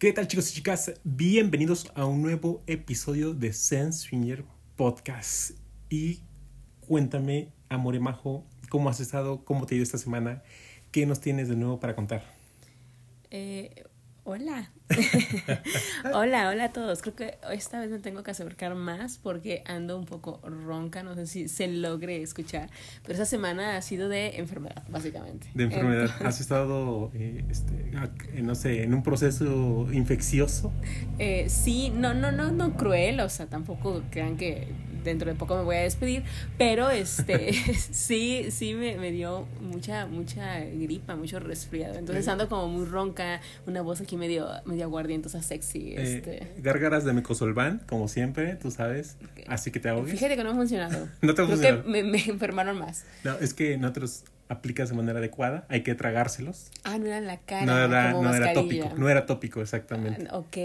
¿Qué tal chicos y chicas? Bienvenidos a un nuevo episodio de Sense Swinger Podcast. Y cuéntame, Amore Majo, ¿cómo has estado? ¿Cómo te ha ido esta semana? ¿Qué nos tienes de nuevo para contar? Eh, hola. hola, hola a todos. Creo que esta vez me tengo que acercar más porque ando un poco ronca. No sé si se logre escuchar. Pero esta semana ha sido de enfermedad, básicamente. De enfermedad. ¿Has estado, eh, este, no sé, en un proceso infeccioso? Eh, sí, no, no, no, no cruel. O sea, tampoco crean que dentro de poco me voy a despedir, pero este sí, sí me, me, dio mucha, mucha gripa, mucho resfriado. Entonces ando como muy ronca, una voz aquí medio, medio aguardientosa, sexy. Eh, Este. gárgaras de micosolván, como siempre, tú sabes. Así que te ahogues. Fíjate que no ha funcionado. no te ha Creo funcionado. que me, me enfermaron más. No, es que nosotros aplicas de manera adecuada, hay que tragárselos. Ah, no era en la cara. No era, como no era tópico, no era tópico, exactamente. Ah, Ok,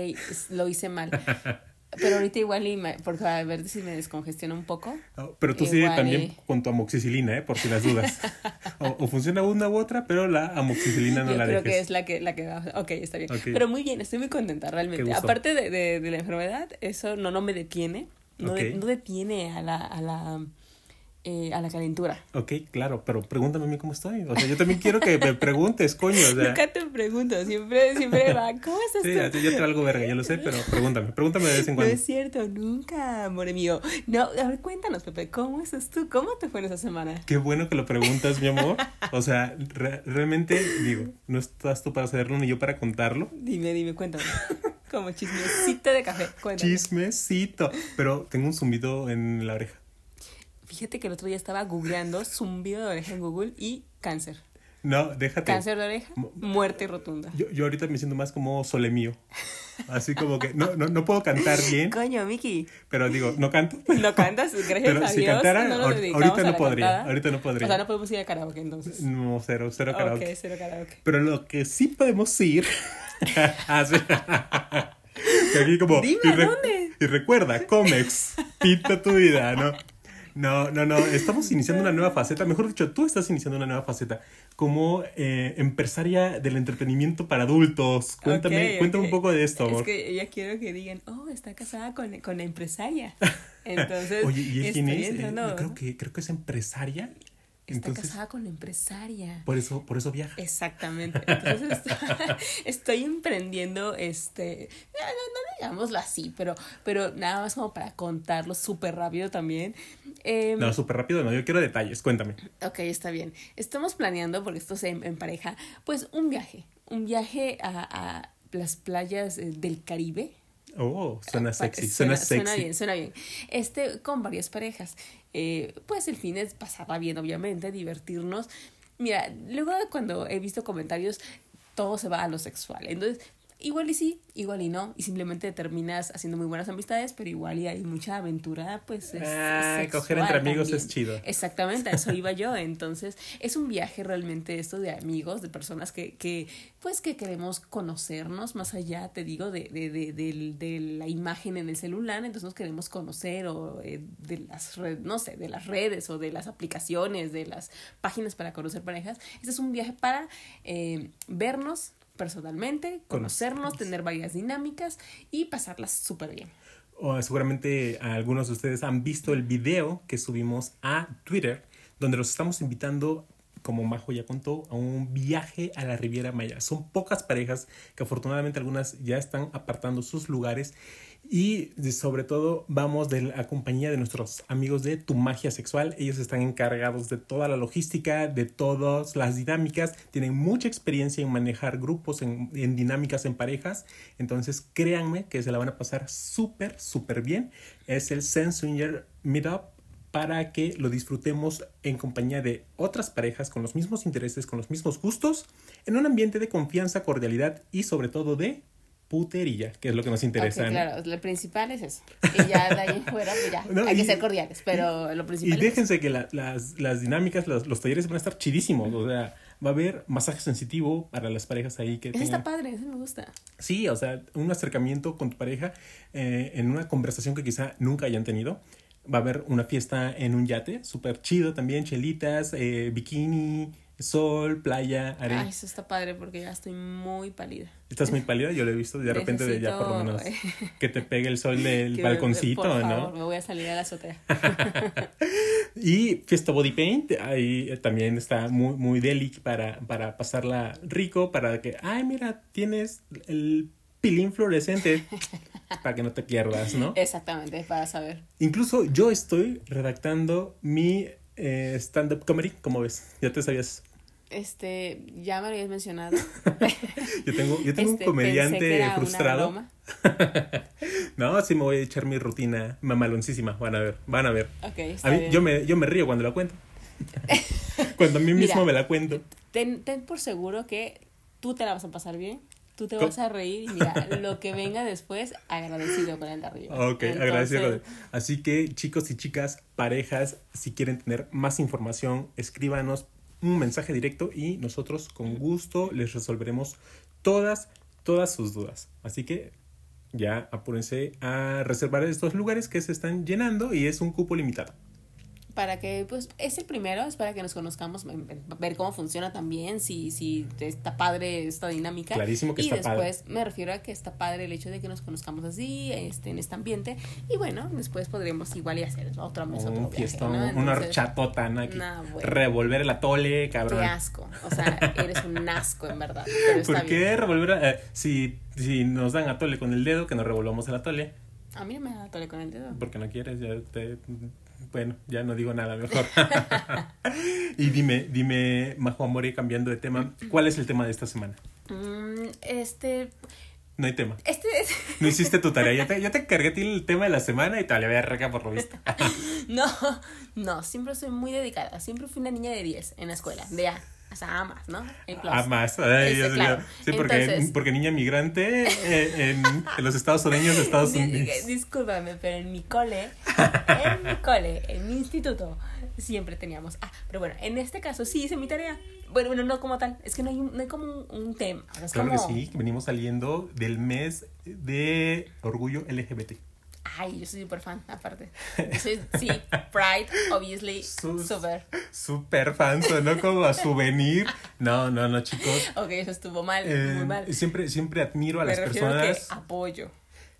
lo hice mal. Pero ahorita igual, y me- porque a ver si me descongestiona un poco. Oh, Pero tú sigue también y- con tu amoxicilina, ¿eh? Por si las dudas. O, o funciona una u otra, pero la amoxicilina no Yo la creo dejes. que es la que, la que va. Ok, está bien. Pero muy bien, estoy muy contenta realmente. Aparte de, de, de la enfermedad, eso no, no me detiene. No, de- no detiene a la, a la, eh, a la calentura. Ok, claro, pero pregúntame a mí cómo estoy. O sea, yo también quiero que me preguntes, coño. O sea, Nunca te pregunto, siempre, siempre va. ¿Cómo estás sí, tú? yo te valgo verga, ya lo sé, pero pregúntame, pregúntame de vez en No cuando. es cierto, nunca, amor mío. No, a ver, cuéntanos, Pepe, ¿cómo estás tú? ¿Cómo te fue en esa semana? Qué bueno que lo preguntas, mi amor. O sea, re- realmente, digo, no estás tú para saberlo ni yo para contarlo. Dime, dime, cuéntame. Como chismecito de café, cuéntame. Chismecito. Pero tengo un zumbido en la oreja. Fíjate que el otro día estaba googleando zumbido de oreja en Google y cáncer. No, déjate. Cáncer de oreja, muerte rotunda. Yo, yo ahorita me siento más como sole mío. Así como que no, no, no puedo cantar bien, Coño, Miki, pero digo, no canto. no cantas, gracias Pero a si Dios. cantara, no ahor- ahorita no podría, cantada. ahorita no podría. O sea, no podemos ir a karaoke entonces. No, cero, cero karaoke. Ok, cero karaoke. Pero lo que sí podemos ir. Que aquí como. Dime, y, ¿a dónde? y recuerda, Comex, pinta tu vida, ¿no? No, no, no. Estamos iniciando una nueva faceta. Mejor dicho, tú estás iniciando una nueva faceta como eh, empresaria del entretenimiento para adultos. Cuéntame, cuéntame un poco de esto, amor. Es que ella quiero que digan, oh, está casada con, con la empresaria. Entonces, Oye, ¿y quién es? Eh, entrando- creo, que, creo que es empresaria. Está Entonces, casada con la empresaria. por eso, por eso viaja. Exactamente. Entonces estoy emprendiendo este, no, no, no digámoslo así, pero, pero nada más como para contarlo súper rápido también. Em, No, súper rápido, no. Yo quiero detalles. Cuéntame. Ok, está bien. Estamos planeando, porque esto es en, en pareja, pues un viaje. Un viaje a, a las playas eh, del Caribe. Oh, suena sexy. Suena, sexy. Suena bien, suena bien. Este, con varias parejas. Eh, pues el fin es pasarla bien, obviamente, divertirnos. Mira, luego cuando he visto comentarios, todo se va a lo sexual. Entonces, igual y sí, igual y no. Y simplemente terminas haciendo muy buenas amistades, pero igual y hay mucha aventura, pues es, Ah, es coger entre amigos también. es chido. Exactamente, a eso iba yo. Entonces, es un viaje realmente esto de amigos, de personas que, que pues que queremos conocernos más allá, te digo, de, de, de, del- de la imagen en el celular, entonces nos queremos conocer o eh, de las redes, no sé, de las redes o de las aplicaciones, de las páginas para conocer parejas. Este es un viaje para eh, vernos personalmente, conocernos, tener varias dinámicas y pasarlas súper bien. O seguramente algunos de ustedes han visto el video que subimos a Twitter, donde los estamos invitando, como Majo ya contó, a un viaje a la Riviera Maya. Son pocas parejas que afortunadamente algunas ya están apartando sus lugares y sobre todo vamos de la compañía de nuestros amigos de Tu Magia Sexual. Ellos están encargados de toda la logística, de todas las dinámicas, tienen mucha experiencia en manejar grupos, en, en dinámicas en parejas. Entonces créanme que se la van a pasar súper, súper bien. Es el Sense Swinger Meetup para que lo disfrutemos en compañía de otras parejas con los mismos intereses, con los mismos gustos, en un ambiente de confianza, cordialidad y sobre todo de putería, que es lo que nos interesa. Claro, lo principal es eso. Y ya de ahí fuera, pues ya, No, hay y- que ser cordiales, pero lo Y principal es eso. déjense que la- las, las dinámicas, los, los talleres van a estar chidísimos. O sea, va a haber masaje sensitivo para las parejas ahí que Eso tengan. está padre, eso me gusta. Sí, o sea, un acercamiento con tu pareja eh, en una conversación que quizá nunca hayan tenido. Va a haber una fiesta en un yate, súper chido también, chelitas, eh, bikini, sol, playa, Ay, arena. eso está padre porque ya estoy muy pálida. Estás muy pálida, yo lo he visto de repente de ya por lo menos Necesito- que te pegue el sol del balconcito, por ¿no? me voy a salir a la azotea. Y Fiesta Body Paint, ahí eh, también está muy, muy deli para, para pasarla rico, para que, ay, mira, tienes el pilín fluorescente, para que no te pierdas, ¿no? Exactamente, para saber. Incluso yo estoy redactando mi eh, stand-up comedy, como ves, ya te sabías. Este, ya me lo habías mencionado. Yo tengo, yo tengo Este, un comediante frustrado. No, sí me voy a echar mi rutina mamaloncísima, van a ver, van a ver. Está A mí, bien. yo, me, yo me río cuando la cuento. cuando a mí mismo Mira. me la cuento. Ten, ten por seguro que tú te la vas a pasar bien. Tú te vas a reír y mira, lo que venga después, agradecido con el de arriba. Ok, Entonces, agradecido. Así que chicos y chicas, parejas, si quieren tener más información, escríbanos un mensaje directo y nosotros con gusto les resolveremos todas, todas sus dudas. Así que ya apúrense a reservar estos lugares que se están llenando y es un cupo limitado. Para que, pues, es el primero, es para que nos conozcamos, ver cómo funciona también, si, si está padre esta dinámica. Clarísimo que y está padre. después me refiero a que está padre el hecho de que nos conozcamos así, este, en este ambiente. Y bueno, después podríamos igual y hacer otra mesa, Un fiestón, ¿no? una Entonces, horchatota, ¿no? Aquí. No, bueno. Revolver el atole, cabrón. Qué asco. O sea, eres un asco, en verdad. Pero está ¿Por qué bien. revolver? eh, si, si nos dan atole con el dedo, que nos revolvamos el atole. A mí no me da tole con el dedo. Porque no quieres, ya te... Bueno, ya no digo nada mejor. y dime, dime, Majo Amore, cambiando de tema, ¿cuál es el tema de esta semana? Mm, este. No hay tema. Este es. No hiciste tu tarea. Ya te, ya te cargué a ti el tema de la semana y te le voy a reca por lo visto. No, no, siempre soy muy dedicada. Siempre fui una niña de 10 en la escuela. De A. O sea, amas, ¿no? Más. Ay, Este, mío. Sí, porque, Entonces- porque niña migrante eh, en, en los Estados Unidos, Estados Unidos. Discúlpame, pero en mi cole, en mi cole, en mi instituto, siempre teníamos. Ah, pero bueno, en este caso sí hice mi tarea. Bueno, bueno, no como tal. Es que no hay, no hay como un, un tema. O sea, es Claro como, que sí, venimos saliendo del mes de orgullo LGBT. Ay, yo soy súper fan, aparte. Yo soy, sí, Pride, obviously, súper. Super fan, sonó como a souvenir. No, no, no, chicos. Ok, eso estuvo mal, Eh, muy mal. siempre, siempre admiro a Me las personas. que apoyo.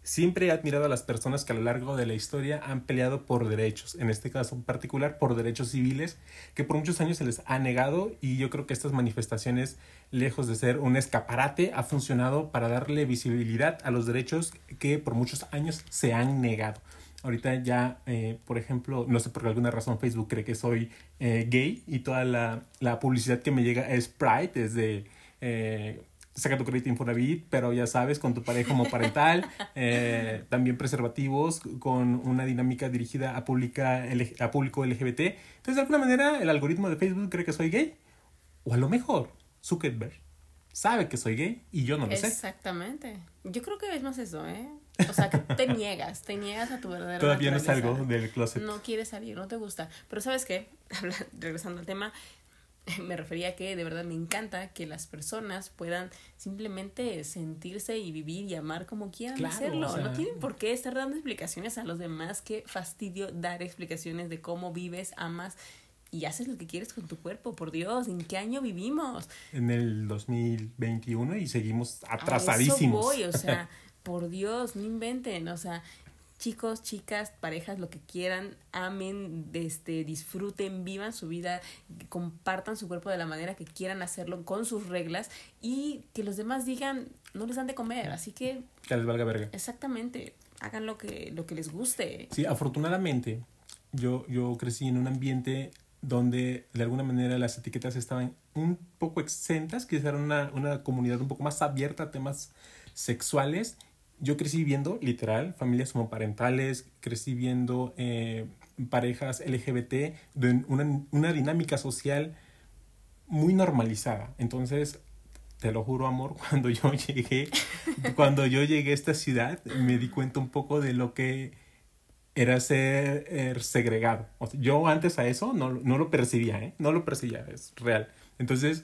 Siempre he admirado a las personas que a lo largo de la historia han peleado por derechos, en este caso en particular por derechos civiles, que por muchos años se les ha negado y yo creo que estas manifestaciones, lejos de ser un escaparate, ha funcionado para darle visibilidad a los derechos que por muchos años se han negado. Ahorita ya, eh, por ejemplo, no sé por alguna razón Facebook cree que soy eh, gay y toda la, la publicidad que me llega es Pride, es de... eh, saca tu crédito Infonavit, pero ya sabes, con tu pareja homoparental, eh, también preservativos, con una dinámica dirigida a, pública, a público LGBT. Entonces, de alguna manera, el algoritmo de Facebook cree que soy gay. O a lo mejor, Zuckerberg sabe que soy gay y yo no lo sé. Exactamente. Yo creo que es más eso, ¿eh? O sea, que te niegas, te niegas a tu verdadera Todavía no naturaleza. salgo del closet. No quieres salir, no te gusta. Pero ¿sabes qué? Regresando al tema, me refería a que de verdad me encanta que las personas puedan simplemente sentirse y vivir y amar como quieran Claro, hacerlo. o sea- No tienen por qué estar dando explicaciones a los demás. Qué fastidio dar explicaciones de cómo vives, amas y haces lo que quieres con tu cuerpo. Por Dios, ¿en qué año vivimos? En el 2021 y seguimos A atrasadísimos. eso voy, o sea, por Dios, no inventen, o sea, chicos, chicas, parejas, lo que quieran, amen, este, disfruten, vivan su vida, compartan su cuerpo de la manera que quieran hacerlo con sus reglas y que los demás digan, no les dan de comer, así que que les valga verga. exactamente, hagan lo que, lo que les guste. Sí, afortunadamente yo, yo crecí en un ambiente donde de alguna manera las etiquetas estaban un poco exentas, que era una, una comunidad un poco más abierta a temas sexuales. Yo crecí viendo, literal, familias homoparentales, crecí viendo eh, parejas LGBT, de una, una dinámica social muy normalizada. Entonces, te lo juro, amor, cuando yo llegué, cuando yo llegué a esta ciudad, me di cuenta un poco de lo que era ser eh, segregado. Yo antes a eso no, no lo percibía, ¿eh? No lo percibía, es real. Entonces,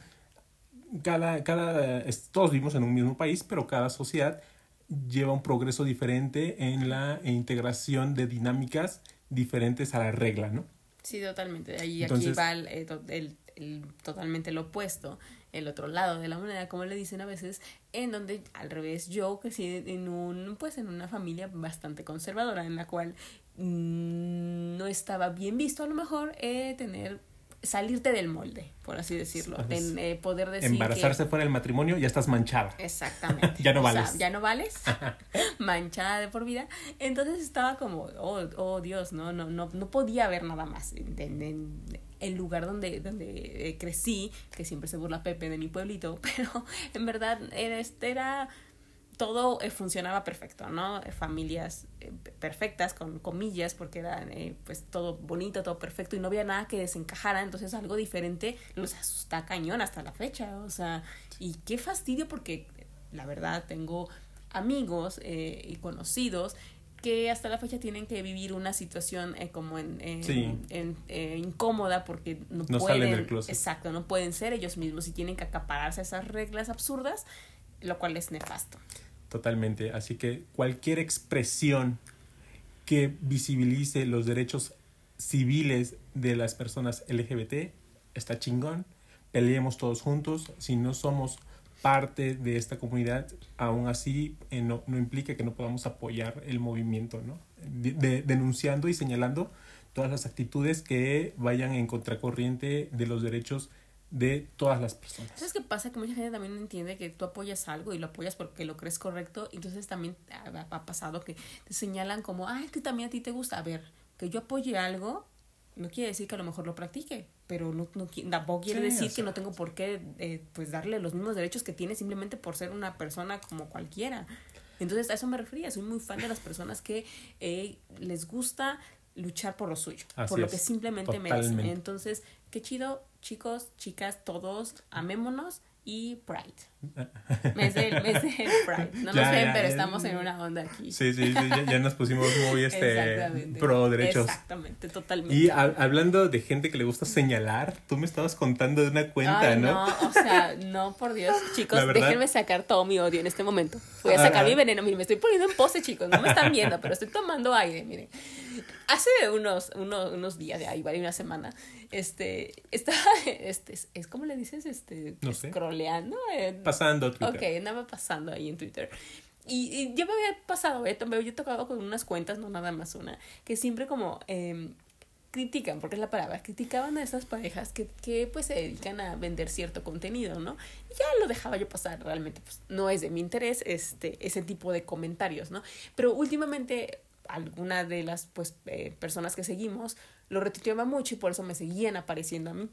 cada, cada, todos vivimos en un mismo país, pero cada sociedad lleva un progreso diferente en la integración de dinámicas diferentes a la regla, ¿no? Sí, totalmente. Ahí aquí va el, to- el- el, totalmente lo opuesto, el otro lado de la moneda, como le dicen a veces, en donde al revés yo crecí en un, pues en una familia bastante conservadora, en la cual mm, no estaba bien visto a lo mejor eh, tener salirte del molde, por así decirlo, en, eh, poder decir embarazarse fuera del matrimonio ya estás manchada. Exactamente. ya no vales. ya no vales. manchada de por vida. Entonces estaba como, oh, oh Dios, no, no, no, no podía haber nada más en, el lugar donde, donde eh, crecí, que siempre se burla Pepe de mi pueblito, pero en verdad era, este era todo eh, funcionaba perfecto, ¿no? Eh, familias eh, perfectas, con comillas, porque era pues todo bonito, todo perfecto y no había nada que desencajara, entonces algo diferente los asusta cañón hasta la fecha, o sea, y qué fastidio porque la verdad tengo amigos y conocidos que hasta la fecha tienen que vivir una situación como en, en, incómoda porque no, no pueden exacto no pueden ser ellos mismos y tienen que acapararse esas reglas absurdas lo cual es nefasto Totalmente. Así que cualquier expresión que visibilice los derechos civiles de las personas LGBT está chingón. Peleemos todos juntos. Si no somos parte de esta comunidad, aún así eh, no, no, implica que no podamos apoyar el movimiento, ¿no? denunciando y señalando todas las actitudes que vayan en contracorriente de los derechos de todas las personas. ¿Sabes qué pasa? Que mucha gente también entiende que tú apoyas algo y lo apoyas porque lo crees correcto. Entonces también ha, pasado que te señalan como, ah, es que también a ti te gusta. A ver, que yo apoye algo no quiere decir que a lo mejor lo practique, pero no, no tampoco quiere decir que no tengo por qué eh, pues darle los mismos derechos que tiene simplemente por ser una persona como cualquiera. Entonces a eso me refería, soy muy fan de las personas que eh, les gusta luchar por lo suyo, por lo que simplemente merecen. Entonces, qué chido chicos, chicas, todos, amémonos y Pride. Mes del, mes del Pride. No nos ven, pero estamos en una onda aquí. Sí, sí, sí ya, nos pusimos muy este, pro derechos. Exactamente, totalmente. Y hablando de gente que le gusta señalar, tú me estabas contando de una cuenta, ¿no? No, o sea, no, por Dios. Chicos, déjenme sacar todo mi odio en este momento. Voy a sacar mi veneno. Miren, me estoy poniendo en pose, chicos. No me están viendo, pero estoy tomando aire, miren. Hace unos, unos, unos días, de ahí, una semana, este, estaba, este, es como le dices, este, no sé. scrolleando. Pasando Twitter. Ok, andaba pasando ahí en Twitter. Y, y yo me había pasado, eh, yo he tocado con unas cuentas, no nada más una, que siempre como eh, critican, porque es la palabra, criticaban a esas parejas que, que pues se dedican a vender cierto contenido, ¿no? Y ya lo dejaba yo pasar, realmente pues no es de mi interés este, ese tipo de comentarios, ¿no? Pero últimamente alguna de las pues eh, personas que seguimos lo retuiteaba mucho y por eso me seguían apareciendo a mí.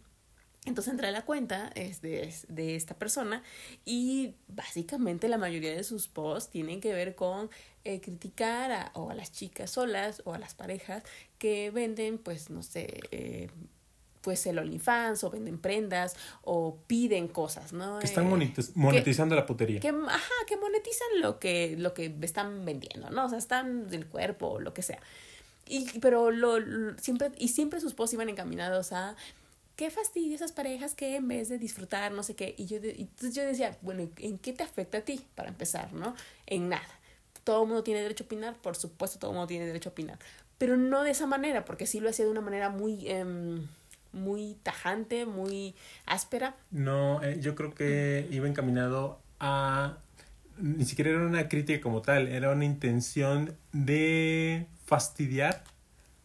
Entonces entré a la cuenta de, de, esta persona y básicamente la mayoría de sus posts tienen que ver con eh, criticar a, o a las chicas solas o a las parejas que venden, pues no sé, eh, pues el OnlyFans o venden prendas o piden cosas, ¿no? Que están eh, monetizando la putería. Que, ajá, que monetizan lo que, lo que están vendiendo, ¿no? O sea, están del cuerpo o lo que sea. Y, pero lo, siempre, y siempre sus posts iban encaminados a qué fastidio esas parejas que en vez de disfrutar, no sé qué, y yo, entonces yo decía, bueno, ¿en qué te afecta a ti? Para empezar, ¿no? En nada. Todo el mundo tiene derecho a opinar, por supuesto, todo el mundo tiene derecho a opinar, pero no de esa manera, porque sí lo hacía de una manera muy... Em, muy tajante, muy áspera. No, eh, yo creo que iba encaminado a... Ni siquiera era una crítica como tal, era una intención de fastidiar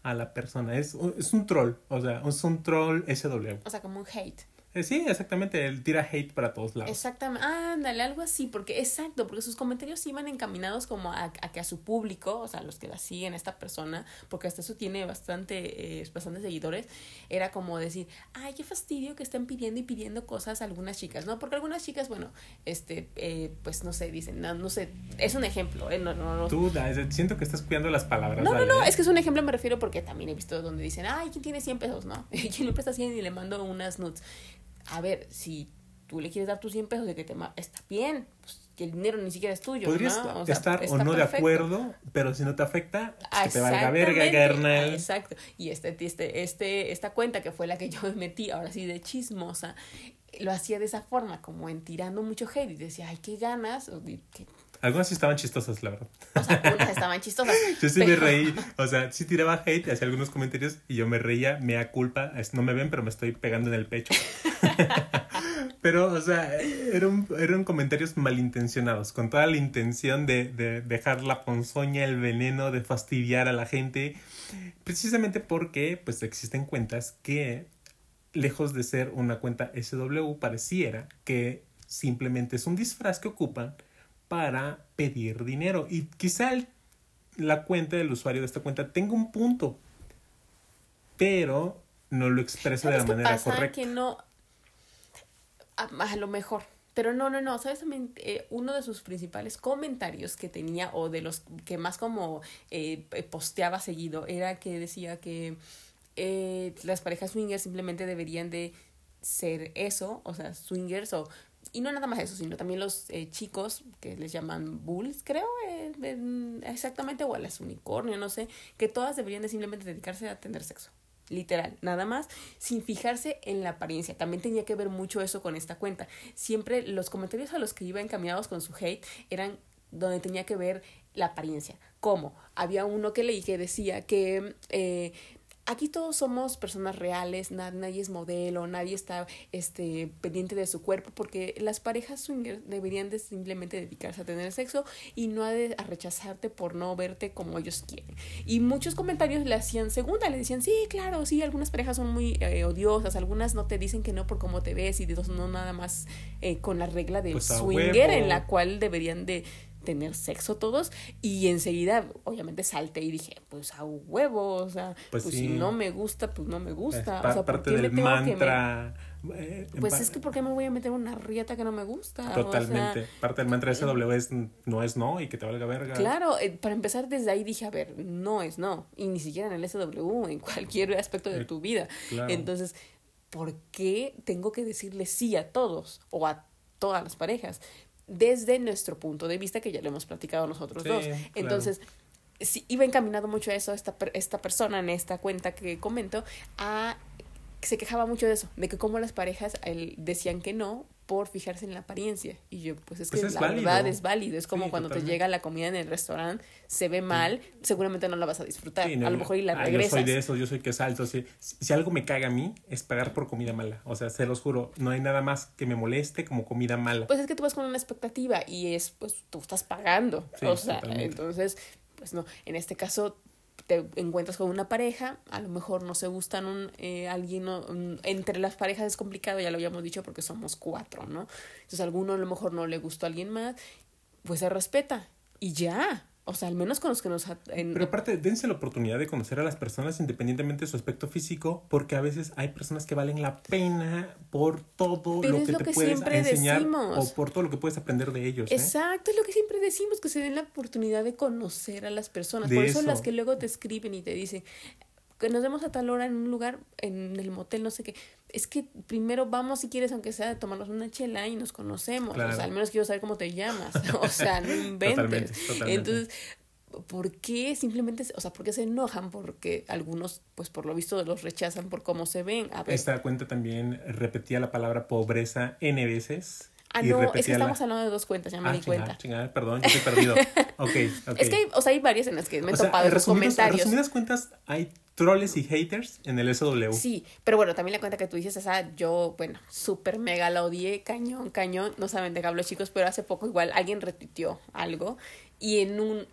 a la persona. Es, es un troll, o sea, es un troll SW. O sea, como un hate. Eh, sí, exactamente, él tira hate para todos lados. Exactamente, ándale, algo así, porque exacto, porque sus comentarios iban encaminados como a, a, que a su público, o sea, los que la siguen, esta persona, porque hasta eso tiene bastante, eh, bastantes seguidores, era como decir, ay, qué fastidio que estén pidiendo y pidiendo cosas a algunas chicas, ¿no? Porque algunas chicas, bueno, este, eh, pues no sé, dicen, no, no sé, es un ejemplo, ¿eh? No, no, no. Tú, siento que estás cuidando las palabras. No, no, no, es que es un ejemplo, me refiero porque también he visto donde dicen, ay, ¿quién tiene 100 pesos, no? ¿Quién le presta 100 y le mando unas nudes? A ver, si tú le quieres dar tus 100 pesos de que te está bien, pues que el dinero ni siquiera es tuyo. Podrías estar o no de acuerdo, pero si no te afecta, pues que te valga verga, carnal. Exacto. Y este, este, este, esta cuenta que fue la que yo me metí, ahora sí de chismosa, lo hacía de esa forma, como en tirando mucho hate y decía, ay, qué ganas, Algunas sí estaban chistosas, la verdad. O sea, unas estaban chistosas. Yo sí me reí, o sea, sí tiraba hate, hacía algunos comentarios y yo me reía, me da culpa, no me ven, pero me estoy pegando en el pecho. pero, o sea, eran, eran comentarios malintencionados, con toda la intención de, de dejar la ponzoña, el veneno, de fastidiar a la gente, precisamente porque, pues, existen cuentas que, lejos de ser una cuenta SW, pareciera que simplemente es un disfraz que ocupan para pedir dinero. Y quizá el- la cuenta del usuario de esta cuenta tenga un punto, pero no lo expresa de ¿Sabes la manera pasa? correcta. Que no. A, a lo mejor. Pero no, no, no. ¿Sabes también? Eh, uno de sus principales comentarios que tenía, o de los que más como eh, posteaba seguido, era que decía que eh, las parejas swingers simplemente deberían de ser eso, o sea, swingers o y no nada más eso, sino también los eh, chicos que les llaman bulls, creo, en- exactamente, o a las unicornio, no sé, que todas deberían de simplemente dedicarse a tener sexo. Literal, nada más, sin fijarse en la apariencia. También tenía que ver mucho eso con esta cuenta. Siempre los comentarios a los que iba encaminados con su hate eran donde tenía que ver la apariencia. ¿Cómo? Había uno que leí que decía que eh, aquí todos somos personas reales, na- nadie es modelo, nadie está este, pendiente de su cuerpo, porque las parejas swingers deberían de simplemente dedicarse a tener sexo y no a, de- a rechazarte por no verte como ellos quieren. Y muchos comentarios le hacían segunda, le decían, sí, claro, sí, algunas parejas son muy eh, odiosas, algunas no te dicen que no por cómo te ves y de dos no nada más eh, con la regla del Pues swinger huevo. en la cual deberían de tener sexo todos y enseguida obviamente salté y dije pues a huevo o sea Pues pues, sí. si no me gusta pues no me gusta pa- o sea ¿por parte qué del tengo que me- mantra. eh, pues es que por qué me voy a meter una rieta que no me gusta O sea, Totalmente. parte del mantra SW es no es no y que te valga verga. Claro, eh, para empezar desde ahí dije, a ver, no es no, y ni siquiera en el SW, en cualquier aspecto de Eh, tu vida. claro. Entonces, ¿por qué tengo que decirle sí a todos o a todas las parejas? Desde nuestro punto de vista, que ya lo hemos platicado nosotros Sí, dos. claro. Entonces, sí, iba encaminado mucho a eso, esta, esta persona en esta cuenta que comento, a que se quejaba mucho de eso, de que como las parejas decían que no por fijarse en la apariencia. Y yo, pues es que Pues es la válido. verdad es válido. Es como Sí, cuando totalmente. te llega la comida en el restaurante, se ve mal, seguramente no la vas a disfrutar. Sí, no, a lo mejor y la ah, regresas. Yo soy de eso, yo soy que salto. Si, si algo me caga a mí, es pagar por comida mala. O sea, se los juro, no hay nada más que me moleste como comida mala. Pues es que tú vas con una expectativa y es, pues tú estás pagando. O sea, totalmente. entonces, pues no, en este caso te encuentras con una pareja, a lo mejor no se gustan un, eh, alguien, un- entre las parejas es complicado, ya lo habíamos dicho porque somos cuatro, ¿no? Entonces a alguno a lo mejor no le gustó a alguien más, pues se respeta y ya, o sea, al menos con los que nos... en- Pero aparte, dense la oportunidad de conocer a las personas independientemente de su aspecto físico, porque a veces hay personas que valen la pena por todo Pero lo que lo te que puedes siempre enseñar decimos. o por todo lo que puedes aprender de ellos. ¿eh? Exacto, es lo que siempre decimos, que se den la oportunidad de conocer a las personas. De Por eso, eso. las que luego te escriben y te dicen que nos vemos a tal hora en un lugar, en el motel, no sé qué. Es que primero vamos, si quieres, aunque sea, a tomarnos una chela y nos conocemos. Claro. O sea, al menos quiero saber cómo te llamas. O sea, no inventes. Totalmente, totalmente. Entonces, ¿por qué simplemente, se- o sea, por qué se enojan? Porque algunos, pues por lo visto, los rechazan por cómo se ven. A ver, Esta cuenta también repetía la palabra pobreza N veces. Ah, y no, es que estamos hablando de dos cuentas, ya me Ah, di chingada, cuenta. chingada, perdón, yo estoy perdido. ok, ok. Es que, hay- o sea, hay varias en las que me he O sea, topado en esos resumidas, en comentarios. resumidas cuentas, hay troles y haters en el SW. Sí, pero bueno, también la cuenta que tú dices, esa yo, bueno, súper mega la odié, cañón, cañón, no saben de qué hablo chicos, pero hace poco igual alguien retuiteó algo y en un,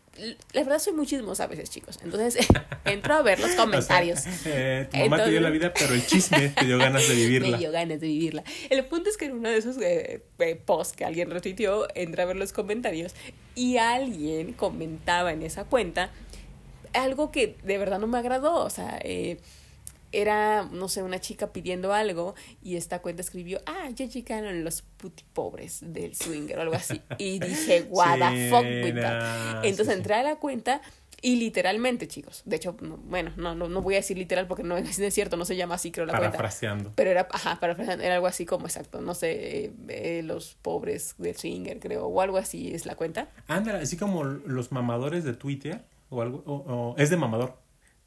la verdad soy muy chismosa a veces chicos, entonces entro a ver los O sea, comentarios. eh, tu mamá te dio la vida, pero el chisme te dio ganas de vivirla. Me dio ganas de vivirla. El punto es que en uno de esos eh, eh, posts que alguien retuiteó, entra a ver los comentarios y alguien comentaba en esa cuenta algo que de verdad no me agradó. O sea, eh, era, no sé, una chica pidiendo algo y esta cuenta escribió, ah, ya llegaron los puti pobres del swinger o algo así. Y dije, what the fuck with that. Entonces sí, sí. entré a la cuenta y literalmente, chicos, de hecho, no- bueno, no, no, no voy a decir literal porque no es, cierto, no se llama así, creo, la cuenta. Parafraseando. Pero era, ajá, para era algo así como exacto, no sé, eh, eh, los pobres del swinger, creo, o algo así es la cuenta. Ándale, así como los mamadores de Twitter o algo, o, o- es de mamador,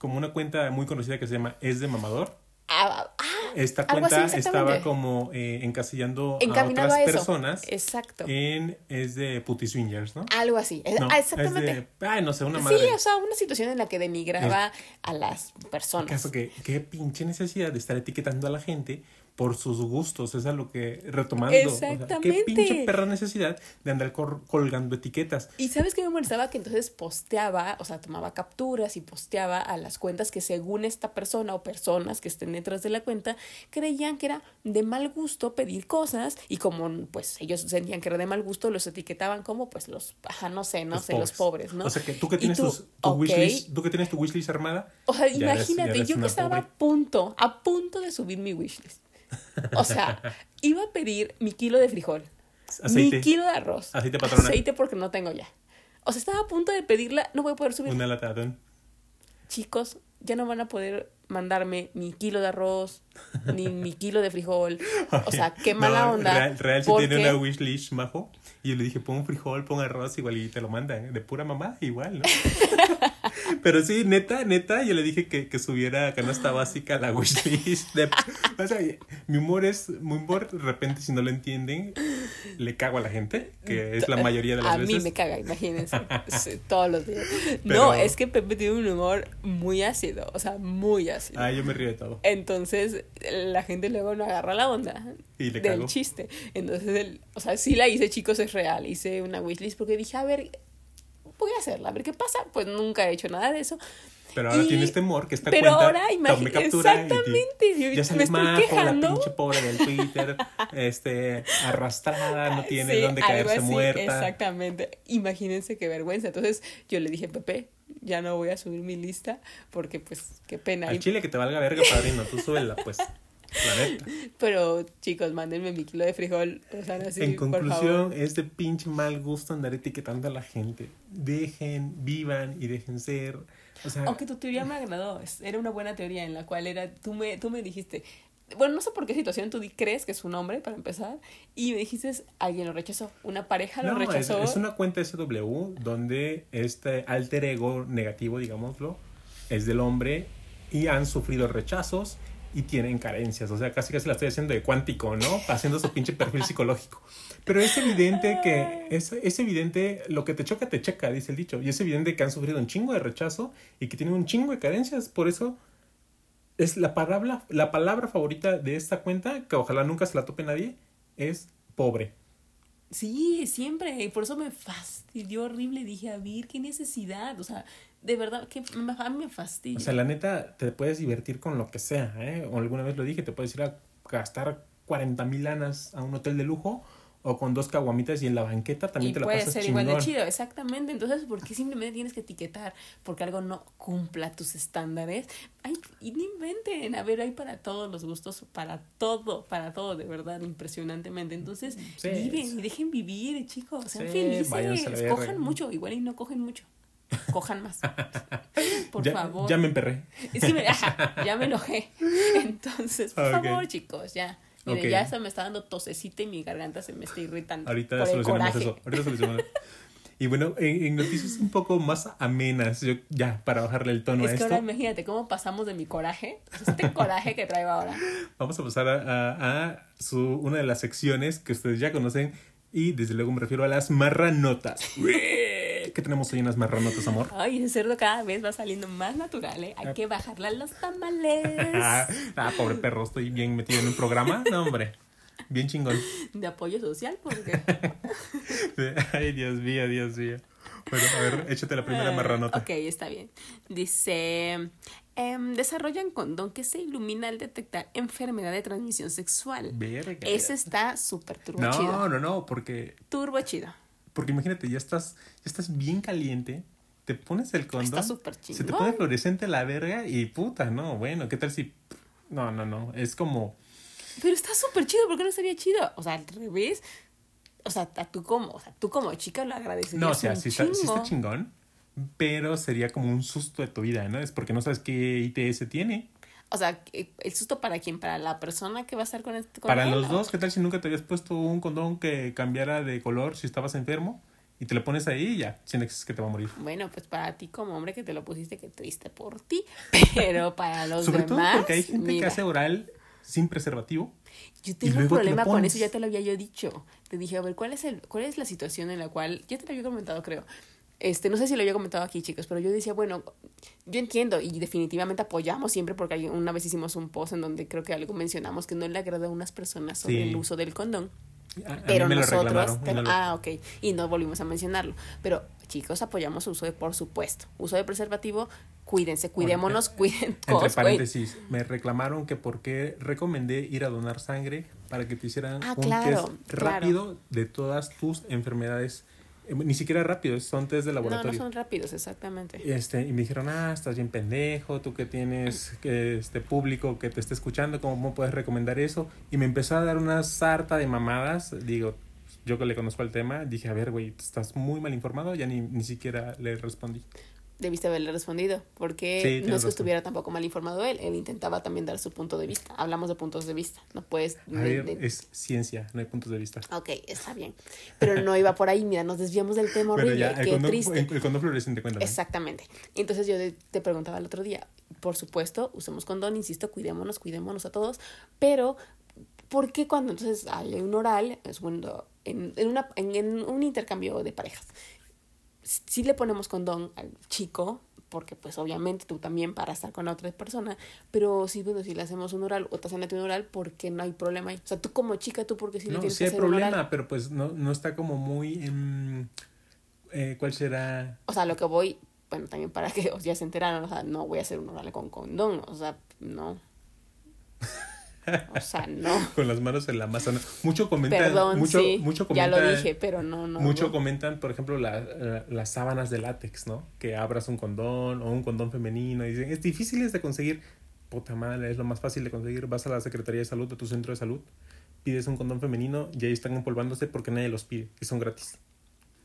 como una cuenta muy conocida que se llama Es de mamador. Ah, ah, esta algo así, cuenta estaba como eh, encasillando a Encaminado otras a personas Exacto. en es de puti swingers, ¿no? Algo así. Es- No, ah, es exactamente. de, ay, no sé, una Sí, madre. o sea, una situación en la que denigraba a las personas. Caso que qué pinche necesidad de estar etiquetando a la gente por sus gustos, es a lo que retomando, o sea, qué Exactamente. pinche perra necesidad de andar colgando etiquetas. Y sabes que me molestaba que entonces posteaba, o sea, tomaba capturas y posteaba a las cuentas que según esta persona o personas que estén detrás de la cuenta creían que era de mal gusto pedir cosas y como pues ellos sentían que era de mal gusto los etiquetaban como pues los, ajá, no sé, no Los sé, los pobres, ¿no? O sea, que tú que tienes tú, tus- tu ok, wishlist, tú que tienes tu wishlist armada. O sea, imagínate, eres yo que estaba pobre. a punto, a punto de subir mi wishlist. O sea, iba a pedir mi kilo de frijol, Aceite. mi kilo de arroz, Aceite, patrona. aceite porque no tengo ya. O sea, estaba a punto de pedirla, no voy a poder subir. Una lata de atún. Chicos, ya no van a poder mandarme mi kilo de arroz, ni mi kilo de frijol. O sea, qué mala No, onda. Real, real porque- tiene una wishlist, majo. Y yo le dije, pon frijol, pon arroz, igual y te lo mandan. De pura mamá, igual, ¿no? Pero sí, neta, neta, yo le dije que, que subiera canasta básica a la wishlist. De, o sea, mi humor es, mi humor, de repente, si no lo entienden, le cago a la gente, que es la mayoría de las a veces. mí me caga, imagínense. Sí, todos los días. Pero- No, es que Pepe tiene un humor muy ácido, o sea, muy ácido. Ah, yo me río de todo. Entonces, la gente luego no agarra la onda Y le del cago. chiste. Entonces, el- o sea, sí la hice, chicos, es real. Hice una wishlist porque dije, a ver, voy a hacerla, a ver qué pasa. Pues nunca he hecho nada de eso. Pero ahora Y- tienes temor que esta pero cuenta ahora tome captura y- exactamente, yo ya me sale estoy majo, la quejando. pinche pobre del Twitter, este, arrastrada, no tiene Sí, dónde caerse así, muerta. Exactamente. Imagínense qué vergüenza. Entonces yo le dije, Pepe, ya no voy a subir mi lista porque pues qué pena. Al Y- chile que te valga verga, padrino, tú súbela, pues. La neta. Pero chicos, mándenme mi kilo de frijol. O sea, así, en por conclusión, es de pinche mal gusto andar etiquetando a la gente. Dejen, vivan y dejen ser. O sea, Aunque tu teoría me agradó, es- era una buena teoría en la cual era, tú me, tú me dijiste, bueno, no sé por qué situación tú crees que es un hombre, para empezar, y me dijiste, alguien lo rechazó, una pareja lo no, es, rechazó. es una cuenta SW donde este alter ego negativo, digámoslo, es del hombre y han sufrido rechazos y tienen carencias. O sea, casi casi la estoy haciendo de cuántico, ¿no? Haciendo su pinche perfil psicológico. Pero es evidente que, es, es evidente, lo que te choca, te checa, dice el dicho. Y es evidente que han sufrido un chingo de rechazo y que tienen un chingo de carencias. Por eso es la palabra, la palabra favorita de esta cuenta, que ojalá nunca se la tope nadie, es pobre. Sí, siempre, por eso me fastidió horrible, dije, a ver, qué necesidad, o sea, de verdad, que a mí me fastidia. O sea, la neta, te puedes divertir con lo que sea, ¿eh? O alguna vez lo dije, te puedes ir a gastar 40 mil lanas a un hotel de lujo o con dos caguamitas y en la banqueta también y te la puede pasas ser chingón. igual de chido, exactamente. Entonces, ¿por qué simplemente tienes que etiquetar porque algo no cumpla tus estándares? Ay, y no inventen, a ver, hay para todos los gustos, para todo, para todo, de verdad, impresionantemente. Entonces, Sí, viven y dejen vivir, chicos, sean Sí, felices, cojan mucho, igual y no cogen mucho, cojan más. Por ya, favor. Ya me emperré. Es que me, ajá, ya me enojé. Entonces, por favor, chicos, ya. Mire, Ok. ya hasta me está dando tosecita y mi garganta se me está irritando. Ahorita por el solucionamos coraje. eso. Ahorita solucionamos. y bueno, en, en noticias un poco más amenas, yo, ya, para bajarle el tono Es a que esto, ahora imagínate cómo pasamos de mi coraje, este coraje que traigo ahora. vamos a pasar a, a- a su, una de las secciones que ustedes ya conocen y desde luego me refiero a las marranotas. ¿Qué tenemos hoy en las marranotas, amor? Ay, ese cerdo cada vez va saliendo más natural, ¿eh? Hay que bajarle a los tamales. ah, pobre perro, estoy bien metido en un programa. No, hombre. Bien chingón. De apoyo social, porque. Ay, Dios mío, Dios mío. Bueno, a ver, échate la primera marranota. Ok, está bien. Dice. em, desarrollan condón que se ilumina al detectar enfermedad de transmisión sexual. Verga. Ese está súper turbo No, chido. no, no, porque, Turbo chido. Porque imagínate, ya estás, ya estás bien caliente, te pones el condón, Está súper se te pone fluorescente la verga y puta, no, bueno, ¿qué tal si... No, no, no, es como... Pero está súper chido, ¿por qué no estaría chido? O sea, al revés. O sea, a tú como, o sea, tú como chica lo agradecerías No, o sea, un sí está, chingón, pero sería como un susto de tu vida, ¿no? Es porque no sabes qué ITS tiene. O sea, el susto para quién, para la persona que va a estar con este con Para él, los dos, ¿qué tal si nunca te habías puesto un condón que cambiara de color si estabas enfermo? Y te lo pones ahí y ya, sientes que te va a morir. Bueno, pues para ti como hombre que te lo pusiste, que triste por ti. Pero para los Sobre todo demás, porque hay gente que hace oral sin preservativo. Yo tengo un problema con eso, ya te lo había yo dicho. Te dije, a ver, ¿cuál es, el, ¿cuál es la situación en la cual, ya te lo había comentado, creo. Este, no sé si lo había comentado aquí, chicos, pero yo decía, bueno, yo entiendo y definitivamente apoyamos siempre porque una vez hicimos un post en donde creo que algo mencionamos que no le agrada a unas personas sobre el uso del condón. pero nosotros, ah, ok, y no volvimos a mencionarlo. Pero chicos, apoyamos su uso de, por supuesto, uso de preservativo, cuídense, cuidémonos, cuiden. Entre paréntesis, me reclamaron que por qué recomendé ir a donar sangre para que te hicieran ah, un test rápido de todas tus enfermedades eh, ni siquiera rápidos, son test de laboratorio. No, no son rápidos, exactamente. Este, y me dijeron, ah, estás bien pendejo, tú que tienes que este público que te esté escuchando, ¿cómo puedes recomendar eso? Y me empezó a dar una sarta de mamadas, digo, yo que le conozco el tema, dije, a ver, güey, estás muy mal informado, ya ni, ni siquiera le respondí debiste haberle respondido, porque no es que estuviera tampoco mal informado él, él intentaba también dar su punto de vista. Hablamos de puntos de vista, no puedes... Es ciencia, no hay puntos de vista. Ok, está bien, pero no iba por ahí, mira, nos desviamos del tema horrible, el qué triste. El, condón fluorescente, cuéntame. Exactamente. Entonces yo te preguntaba el otro día, por supuesto, usemos condón, insisto, cuidémonos, cuidémonos a todos, pero ¿por qué cuando entonces hay un oral, es bueno, en, en, una, en un intercambio de parejas, si le ponemos condón al chico, porque pues obviamente tú también para estar con la otra persona, pero sí, bueno, si le hacemos un oral o te hacen un oral, ¿por qué no hay problema ahí? O sea, tú como chica, tú porque si le tienes sí hay problema, pero pues no, no está como muy... eh, ¿Cuál será? O sea, lo que voy, bueno, también para que os ya se enteraron, o sea, no voy a hacer un oral con condón, o sea, no. O sea, no. Con las manos en la masa. Mucho comentan. mucho, mucho comentan, ya lo dije, pero no, no. Mucho comentan, por ejemplo, la, las sábanas de látex, ¿no? Que abras un condón o un condón femenino. Y dicen, es difícil de conseguir. Puta madre, es lo más fácil de conseguir. Vas a la Secretaría de Salud de tu centro de salud, pides un condón femenino y ahí están empolvándose porque nadie los pide y son gratis.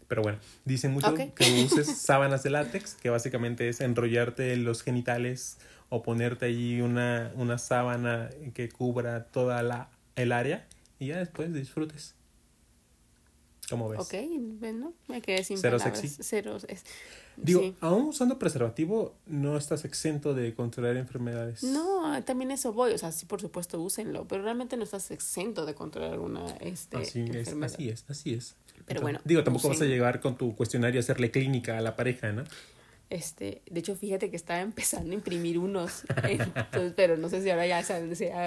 Pero bueno, dicen mucho que uses sábanas de látex, que básicamente es enrollarte los genitales o ponerte allí una, una sábana que cubra toda la, el área y ya después disfrutes. ¿Cómo ves? Ok, bueno, me quedé sin Cero sexy. Cero, es, Digo, aún usando preservativo, no estás exento de contraer enfermedades. No, también eso voy. O sea, sí, por supuesto, úsenlo, pero realmente no estás exento de contraer alguna este, así enfermedad. Es, así es, así es. Pero bueno. Digo, tampoco vas a llegar con tu cuestionario a hacerle clínica a la pareja, ¿no? Este, de hecho, fíjate que estaba empezando a imprimir unos, entonces, pero no sé si ahora ya sea,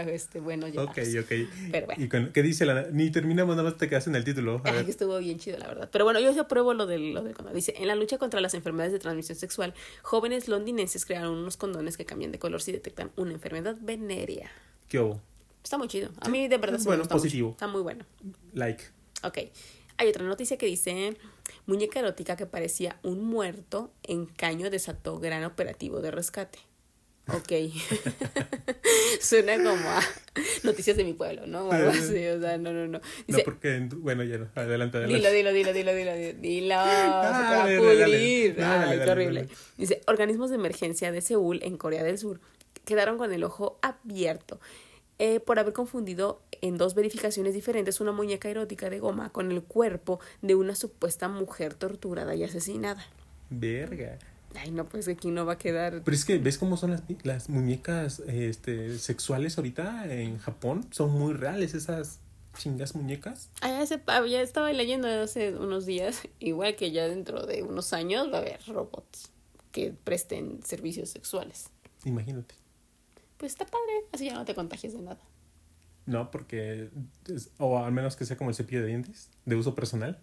este, bueno, ya. Ok, ok. Pero bueno. ¿Y qué dice la, ni terminamos, nada más te quedas en el título? A que estuvo bien chido, la verdad. Pero bueno, yo apruebo lo del, lo del condón. Dice, en la lucha contra las enfermedades de transmisión sexual, jóvenes londinenses crearon unos condones que cambian de color si detectan una enfermedad venérea. ¿Qué hubo? Está muy chido. A mí de verdad bueno, positivo. Está muy bueno. Like. Ok. Hay otra noticia que dice, muñeca erótica que parecía un muerto en caño desató gran operativo de rescate. Ok. Suena como a noticias de mi pueblo, ¿no? O algo así, o sea, no, no, no. no, porque, bueno, ya no, adelante, adelante. Dilo, dilo, dilo, dilo, dilo, dilo. Ah, se va a pudrir. Ay, qué horrible. Dice, organismos de emergencia de Seúl, en Corea del Sur, quedaron con el ojo abierto eh, por haber confundido en dos verificaciones diferentes una muñeca erótica de goma con el cuerpo de una supuesta mujer torturada y asesinada. Verga. Ay, no, pues aquí no va a quedar. Pero es que, ¿ves cómo son las, las muñecas este, sexuales ahorita en Japón? Son muy reales esas chingas muñecas. Ah, ya, ya estaba leyendo hace unos días, igual que ya dentro de unos años va a haber robots que presten servicios sexuales. Imagínate pues está padre, así ya no te contagias de nada. No, porque, o al menos que sea como el cepillo de dientes, de uso personal.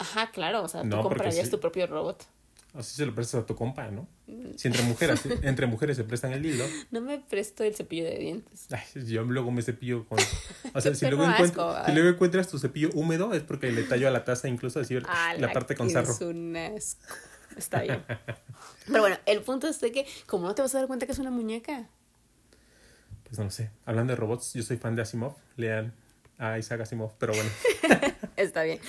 Ajá, claro, o sea, tú comprarías tu propio robot. Así se lo prestas a tu compa, ¿no? Mm. Si entre mujeres, entre mujeres se prestan el hilo. No me presto el cepillo de dientes. Ay, yo luego me cepillo con... O sea, si luego, encuentras, si luego encuentras tu cepillo húmedo es porque le tallo a la taza incluso así la, parte con sarro. Es un asco. Está bien. Pero bueno, el punto es de que, como no te vas a dar cuenta que es una muñeca? Pues no sé, hablando de robots, yo soy fan de Asimov, lean a Isaac Asimov, pero bueno. Está bien.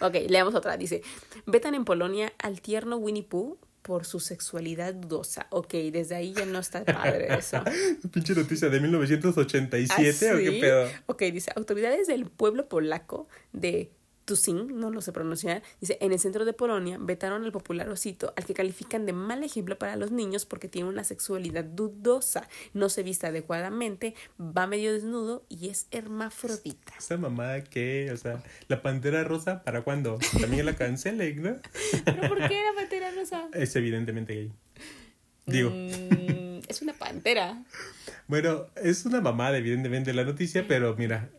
Ok, leamos otra. Dice, vetan en Polonia al tierno Winnie Pooh por su sexualidad dudosa. Ok, desde ahí ya no está padre eso. Pinche noticia de 1987 ¿o qué pedo? Ok, dice, autoridades del pueblo polaco de Tusin, no lo sé pronunciar, dice, en el centro de Polonia vetaron al popular osito al que califican de mal ejemplo para los niños porque tiene una sexualidad dudosa, no se viste adecuadamente, va medio desnudo y es hermafrodita. Esa mamada que, o sea, la pantera rosa, ¿para cuándo? También la cancelen, ¿no? ¿Pero por qué la pantera rosa? Es evidentemente gay. Digo. Mm, es una pantera. Bueno, es una mamada, evidentemente, la noticia, pero mira,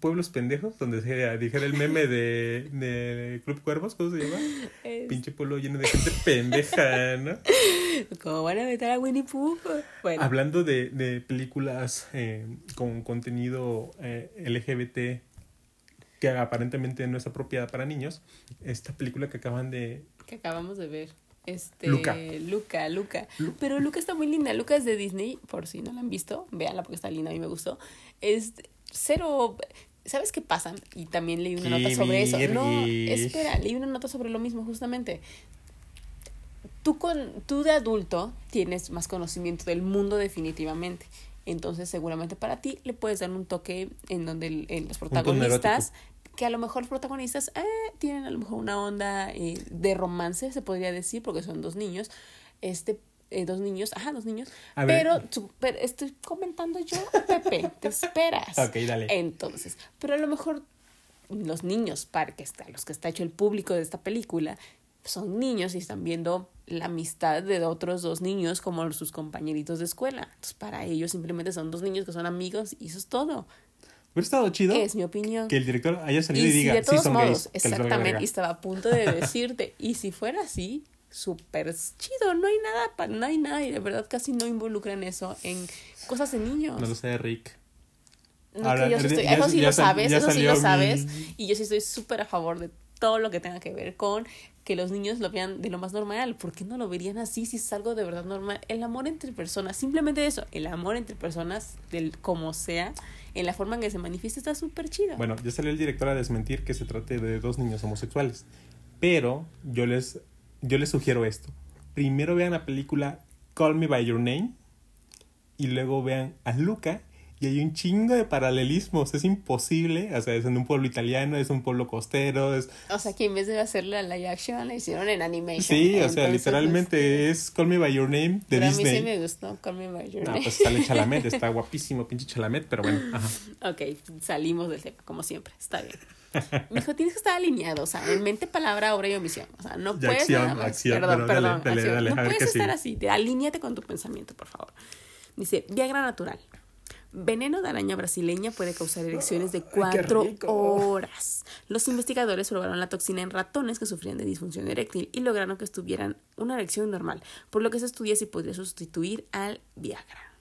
pueblos pendejos, donde se dijera el meme de, de Club Cuervos, ¿cómo se llama? Es- Pinche pueblo lleno de gente pendeja, ¿no? ¿Cómo van a meter a Winnie Pooh? Bueno, Hablando de, de películas eh, con contenido eh, LGBT que aparentemente no es apropiada para niños, esta película que acaban de... que acabamos de ver. Este, Luca. Luca, Luca. Lu- Pero Luca está muy linda. Luca es de Disney, por si no la han visto. Véanla porque está linda, a mí me gustó. Es cero. ¿Sabes qué pasa? Y también leí una nota sobre eso. No, espera, leí una nota sobre lo mismo, justamente. Tú, con, tú de adulto tienes más conocimiento del mundo definitivamente. Entonces, seguramente para ti le puedes dar un toque en donde el- en los protagonistas, que a lo mejor los protagonistas eh, tienen a lo mejor una onda eh, de romance, se podría decir, porque son dos niños. Este, eh, dos niños, ajá, dos niños. A ver. pero, su- pero estoy comentando yo, Pepe, te esperas. Ok, dale. Entonces, pero a lo mejor los niños, para que está, los que está hecho el público de esta película, son niños y están viendo la amistad de otros dos niños como sus compañeritos de escuela. Entonces, para ellos simplemente son dos niños que son amigos y eso es todo. Hubiera estado chido Es mi opinión. que el director haya salido Y y, si diga, de todos sí son modos, gays. exactamente, verga". y estaba a punto de decirte, y si fuera así, súper chido, no hay nada, no hay nada, y de verdad casi no involucran eso en cosas de niños. No lo sé, Rick. No, Ahora, que yo sí estoy- ya- eso sí ya lo sabes, eso sí lo mi- sabes. Y yo sí estoy súper a favor de todo lo que tenga que ver con que los niños lo vean de lo más normal. ¿Por qué no lo verían así si es algo de verdad normal? El amor entre personas, simplemente eso, el amor entre personas, del como sea, en la forma en que se manifiesta, está súper chido. Bueno, ya salió el director a desmentir que se trate de dos niños homosexuales. Pero yo les, yo les sugiero esto. Primero vean la película Call Me By Your Name y luego vean a Luca y hay un chingo de paralelismos. Es imposible. O sea, es en un pueblo italiano, es un pueblo costero. Es... O sea, que en vez de hacerle a live action, la hicieron en animation. Sí, o sea, literalmente este, es Call Me By Your Name de pero a mí Disney. sí me gustó Call Me By Your No, Name. pues sale Chalamet, está guapísimo, pinche Chalamet, pero bueno, ajá. Ok, salimos del tema, como siempre. Está bien. Mijo, tienes que estar alineado, o sea, en mente, palabra, obra y omisión. O sea, no puedes acción, nada más. acción, perdón, pero perdón. dale, acción. dale, no puedes estar sigue. así. Alíñate con tu pensamiento, por favor. Dice, Viagra natural. Veneno de araña brasileña puede causar erecciones de cuatro horas. Los investigadores probaron la toxina en ratones que sufrían de disfunción eréctil y lograron que estuvieran una erección normal, por lo que se estudia si podría sustituir al Viagra.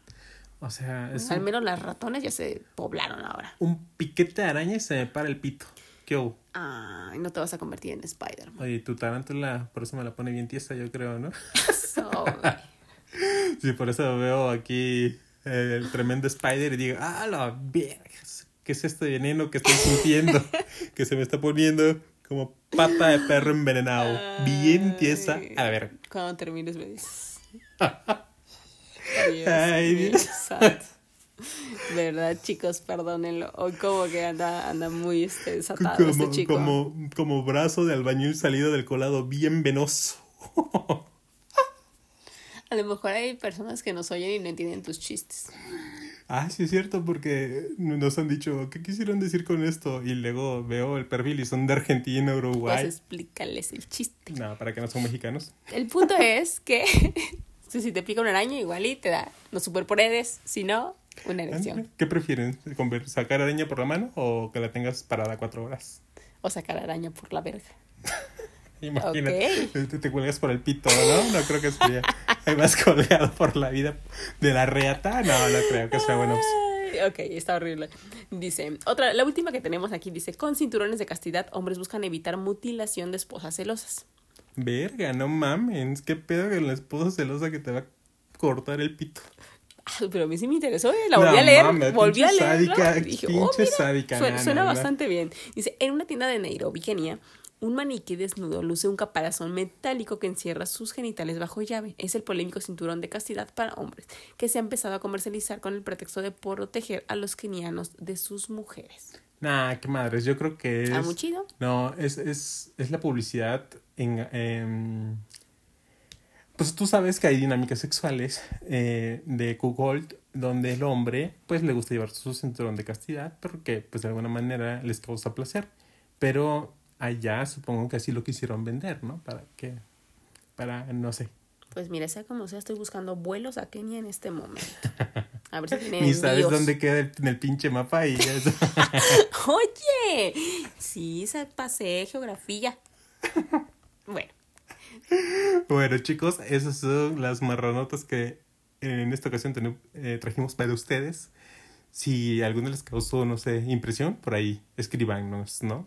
O sea, es Al un, menos las ratones ya se poblaron ahora. un piquete de araña y se me para el pito. ¿Qué hubo? Ay, no te vas a convertir en Spider-Man. Oye, tu tarántula, por eso me la pone bien tiesa, yo creo, ¿no? Sí, por eso veo aquí el tremendo Spider y digo, ¡ah, la verga! ¿Qué es este veneno que estoy sintiendo? que se me está poniendo como pata de perro envenenado. Bien tiesa. Ay. A ver, Cuando termines me dices. Ay, mío, Dios. De verdad, chicos, perdónenlo. Hoy como que anda, anda muy este, desatado como, este chico. como, como brazo de albañil salido del colado bien venoso. A lo mejor hay personas que nos oyen y no entienden tus chistes. Ah, sí es cierto, porque nos han dicho, ¿qué quisieron decir con esto? Y luego veo el perfil y son de Argentina, Pues Uruguay. explícales el chiste. No, para que no son mexicanos. El punto es que si te pica una araña, igual y te da los superpoderes. Si no, una erección. ¿Qué prefieren? ¿Conver- ¿Sacar araña por la mano o que la tengas parada cuatro horas? O sacar araña por la verga. Imagínate, te, te cuelgas por el pito, ¿no? No creo que sería. Ahí vas colgado por la vida de la reata. No, no creo que sea buena opción. Ok, está horrible. Dice, otra, la última que tenemos aquí dice, con cinturones de castidad, hombres buscan evitar mutilación de esposas celosas. Verga, no mames. ¿Qué pedo con la esposa celosa que te va a cortar el pito? Pero a mí sí me interesó, ¿eh? la volví No a leer, volví a leerla. sádica, dije, pinche oh, mira, sádica, suena, suena bastante bien. Dice, en una tienda de Nairobi, Kenia, un maniquí desnudo luce un caparazón metálico que encierra sus genitales bajo llave. Es el polémico cinturón de castidad para hombres, que se ha empezado a comercializar con el pretexto de proteger a los kenianos de sus mujeres. Nah, qué madres. Yo creo que es. ¿Está muy chido? No, es, es, es la publicidad en. em, pues tú sabes que hay dinámicas sexuales eh, de Q-Gold donde el hombre pues le gusta llevar su cinturón de castidad porque pues de alguna manera les causa placer. Pero allá supongo que así lo quisieron vender, ¿no? Para que, para, no sé. Pues mira, sea como sea, estoy buscando vuelos a Kenia en este momento. A ver si tienen Ni sabes envíos. dónde queda el, en el pinche mapa y eso. Oye, sí, se pasé geografía. Bueno, bueno, chicos, esas son las marranotas que en esta ocasión tenu- eh, trajimos para ustedes. Si alguno les causó, no sé, impresión, por ahí escríbanos, ¿no?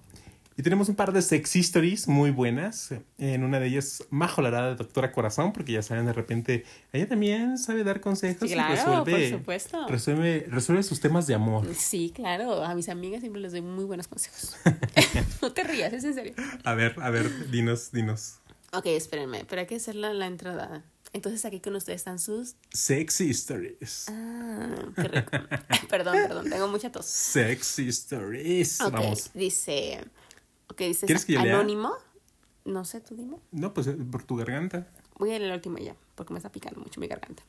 Y tenemos un par de sex stories muy buenas. En una de ellas, Majo Larada de Doctora Corazón, porque ya saben, de repente, ella también sabe dar consejos Sí, y claro, resuelve, por supuesto. resuelve, resuelve sus temas de amor. sí, claro, a mis amigas siempre les doy muy buenos consejos. no te rías, es en serio. A ver, a ver, dinos, dinos. Ok, espérenme, pero hay que hacer la, la entrada. Entonces aquí con ustedes están sus... Sexy stories. Ah, qué rico. perdón, perdón, tengo mucha tos. Sexy stories. Vamos. dice... Ok, dice ¿Quieres que yo lea? anónimo. No sé, tú dime. No, pues eh, por tu garganta. Voy a leer la última ya, porque me está picando mucho mi garganta.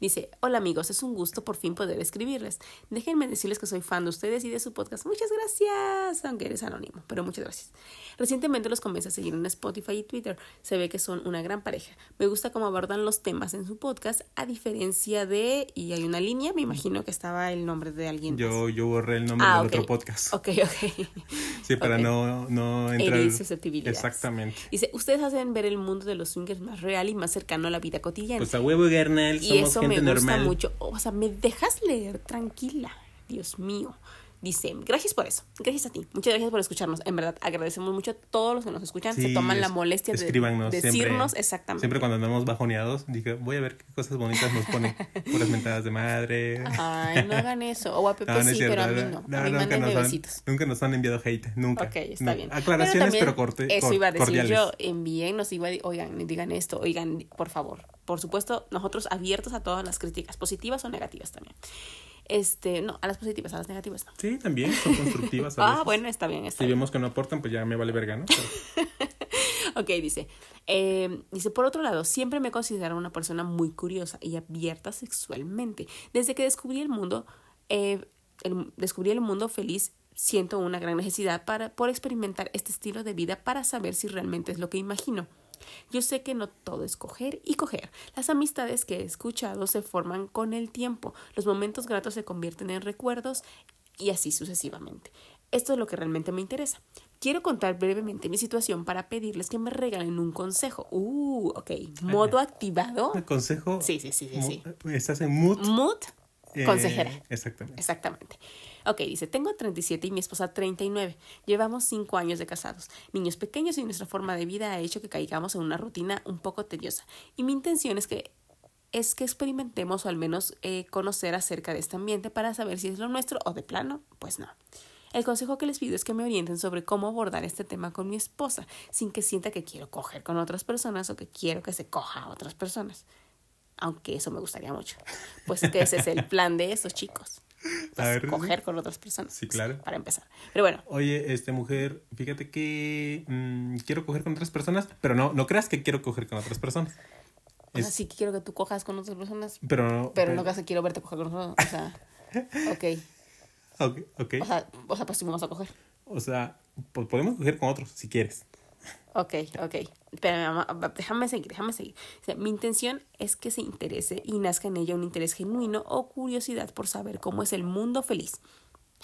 Dice, hola amigos, es un gusto por fin poder escribirles. Déjenme decirles que soy fan de ustedes y de su podcast. Muchas gracias, aunque eres anónimo, pero muchas gracias. Recientemente los comencé a seguir en Spotify y Twitter. Se ve que son una gran pareja. Me gusta cómo abordan los temas en su podcast, a diferencia de... Y hay una línea, me imagino que estaba el nombre de alguien. más. Yo, yo borré el nombre Ah, del otro podcast. Ok, ok. Sí, para ok. no, no entrar. Exactamente. Dice, ustedes hacen ver el mundo de los swingers más real y más cercano a la vida cotidiana. Pues a huevo, Gernal. Y Somos eso gente me gusta normal. mucho. O sea, me dejas leer tranquila. Dios mío. Dice, gracias por eso. Gracias a ti. Muchas gracias por escucharnos. En verdad, agradecemos mucho a todos los que nos escuchan. Se toman la es- molestia de decirnos siempre. exactamente. Siempre cuando andamos bajoneados, dije, voy a ver qué cosas bonitas nos ponen. Puras mentadas de madre. Ay, no hagan eso. O a Pepe No, no es sí, cierto, pero a mí no, no. a mí nunca, nos han, nunca nos han enviado hate, nunca. Ok, está No. bien. Aclaraciones, pero, también corte, Eso iba a decir cordiales. yo. Envíennos, iba a oigan, digan esto, oigan, por favor. Por supuesto, nosotros abiertos a todas las críticas, positivas o negativas también. Este, no, a las positivas, a las negativas no. Sí, también son constructivas. a Ah, bueno, está bien, está Si bien. vemos que no aportan, pues ya me vale verga, ¿no? Pero- Ok, dice. eh, dice, por otro lado, siempre me he considerado una persona muy curiosa y abierta sexualmente. Desde que descubrí el mundo, eh, el- descubrí el mundo feliz, siento una gran necesidad para, por experimentar este estilo de vida para saber si realmente es lo que imagino. Yo sé que no todo es coger y coger. Las amistades que he escuchado se forman con el tiempo. Los momentos gratos se convierten en recuerdos y así sucesivamente. Esto es lo que realmente me interesa. Quiero contar brevemente mi situación para pedirles que me regalen un consejo. Uh, ok. Modo activado. Consejo. Sí, sí, sí, sí, sí. Estás en mood. Mood eh, consejera. exactamente. Exactamente. Ok, dice, tengo 37 y mi esposa 39. Llevamos 5 años de casados. Niños pequeños y nuestra forma de vida ha hecho que caigamos en una rutina un poco tediosa. Y mi intención es que es que experimentemos o al menos eh, conocer acerca de este ambiente para saber si es lo nuestro o de plano, pues no. El consejo que les pido es que me orienten sobre cómo abordar este tema con mi esposa, sin que sienta que quiero coger con otras personas o que quiero que se coja a otras personas. Aunque eso me gustaría mucho. Pues que ese es el plan de estos chicos. A ver, coger con otras personas. Sí, claro. Para empezar. Pero bueno, Oye, este mujer, fíjate que mm, quiero coger con otras personas, pero no, no creas que quiero coger con otras personas. o Es- sea, sí que quiero que tú cojas con otras personas, pero no. pero no que quiero verte coger con otras O sea, ok. Ok, ok. O sea, o sea, pues sí vamos a coger. O sea, pues podemos coger con otros si quieres. Ok, ok. Mamá, déjame seguir, déjame seguir. O sea, mi intención es que se interese y nazca en ella un interés genuino o curiosidad por saber cómo es el mundo feliz.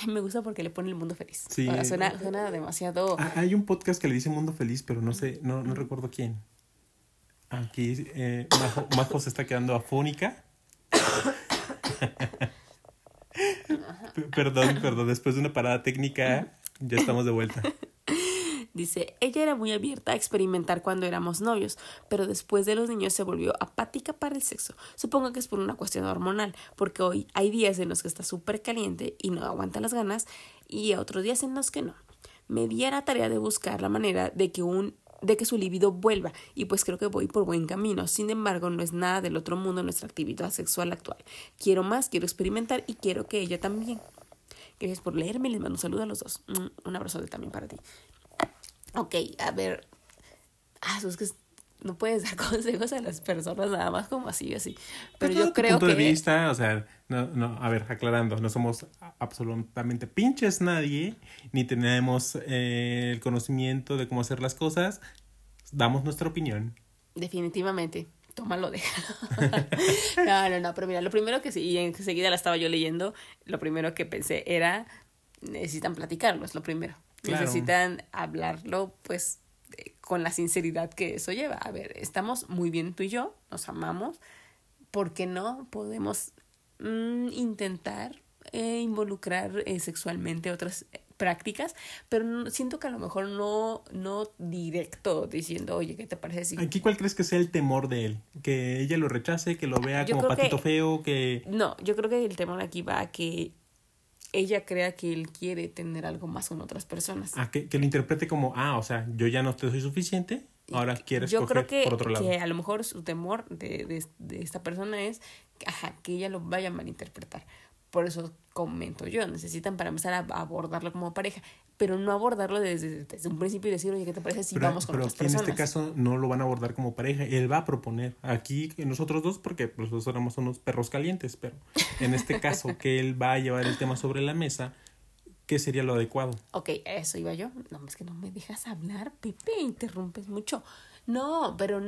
Me gusta porque le pone el mundo feliz. Sí. O sea, suena, suena demasiado. Ah, hay un podcast que le dice Mundo Feliz, pero no sé, no, no recuerdo quién. Aquí eh, Majo, Majo se está quedando afónica. Perdón, perdón, después de una parada técnica ya estamos de vuelta. Dice, ella era muy abierta a experimentar cuando éramos novios, pero después de los niños se volvió apática para el sexo. Supongo que es por una cuestión hormonal, porque hoy hay días en los que está súper caliente y no aguanta las ganas, y otros días en los que no. Me di la tarea de buscar la manera de que un de que su libido vuelva y pues creo que voy por buen camino. Sin embargo, no es nada del otro mundo nuestra actividad sexual actual. Quiero más, quiero experimentar y quiero que ella también. Gracias por leerme, les mando un saludo a los dos. Un abrazo también para ti. Ok, a ver. Ah, es que no puedes dar consejos a las personas nada más como así, así. Pero yo creo punto que... de vista, o sea, no, no, a ver, aclarando, no somos absolutamente pinches nadie, ni tenemos eh, el conocimiento de cómo hacer las cosas, damos nuestra opinión. Definitivamente, tómalo, de no, no, no, pero mira, lo primero que sí, y enseguida la estaba yo leyendo, lo primero que pensé era, necesitan platicarlo, es lo primero. Necesitan hablarlo, pues, con la sinceridad que eso lleva. A ver, estamos muy bien tú y yo, nos amamos, ¿por qué no podemos mm, intentar eh, involucrar eh, sexualmente otras eh, prácticas, pero siento que a lo mejor no, no directo diciendo, oye, ¿qué te parece si... Aquí, ¿cuál crees que sea el temor de él? ¿Que ella lo rechace, que lo vea como patito feo, que... No, yo creo que el temor aquí va a que ella crea que él quiere tener algo más con otras personas. Ah, que, que lo interprete como, ah, o sea, yo ya no te soy suficiente, ahora quieres yo creo que, por otro lado. que a lo mejor su temor de, de, de esta persona es ajá, que ella lo vaya a malinterpretar. Por eso comento yo, necesitan para empezar a abordarlo como pareja, pero no abordarlo desde, desde un principio y decir, oye, ¿qué te parece si vamos con pero otras personas? en este caso no lo van a abordar como pareja, él va a proponer aquí nosotros dos, porque nosotros somos unos perros calientes, pero en este caso que él va a llevar el tema sobre la mesa, ¿qué sería lo adecuado? Ok, eso iba yo. No, es que no me dejas hablar, Pepe, interrumpes mucho. No, pero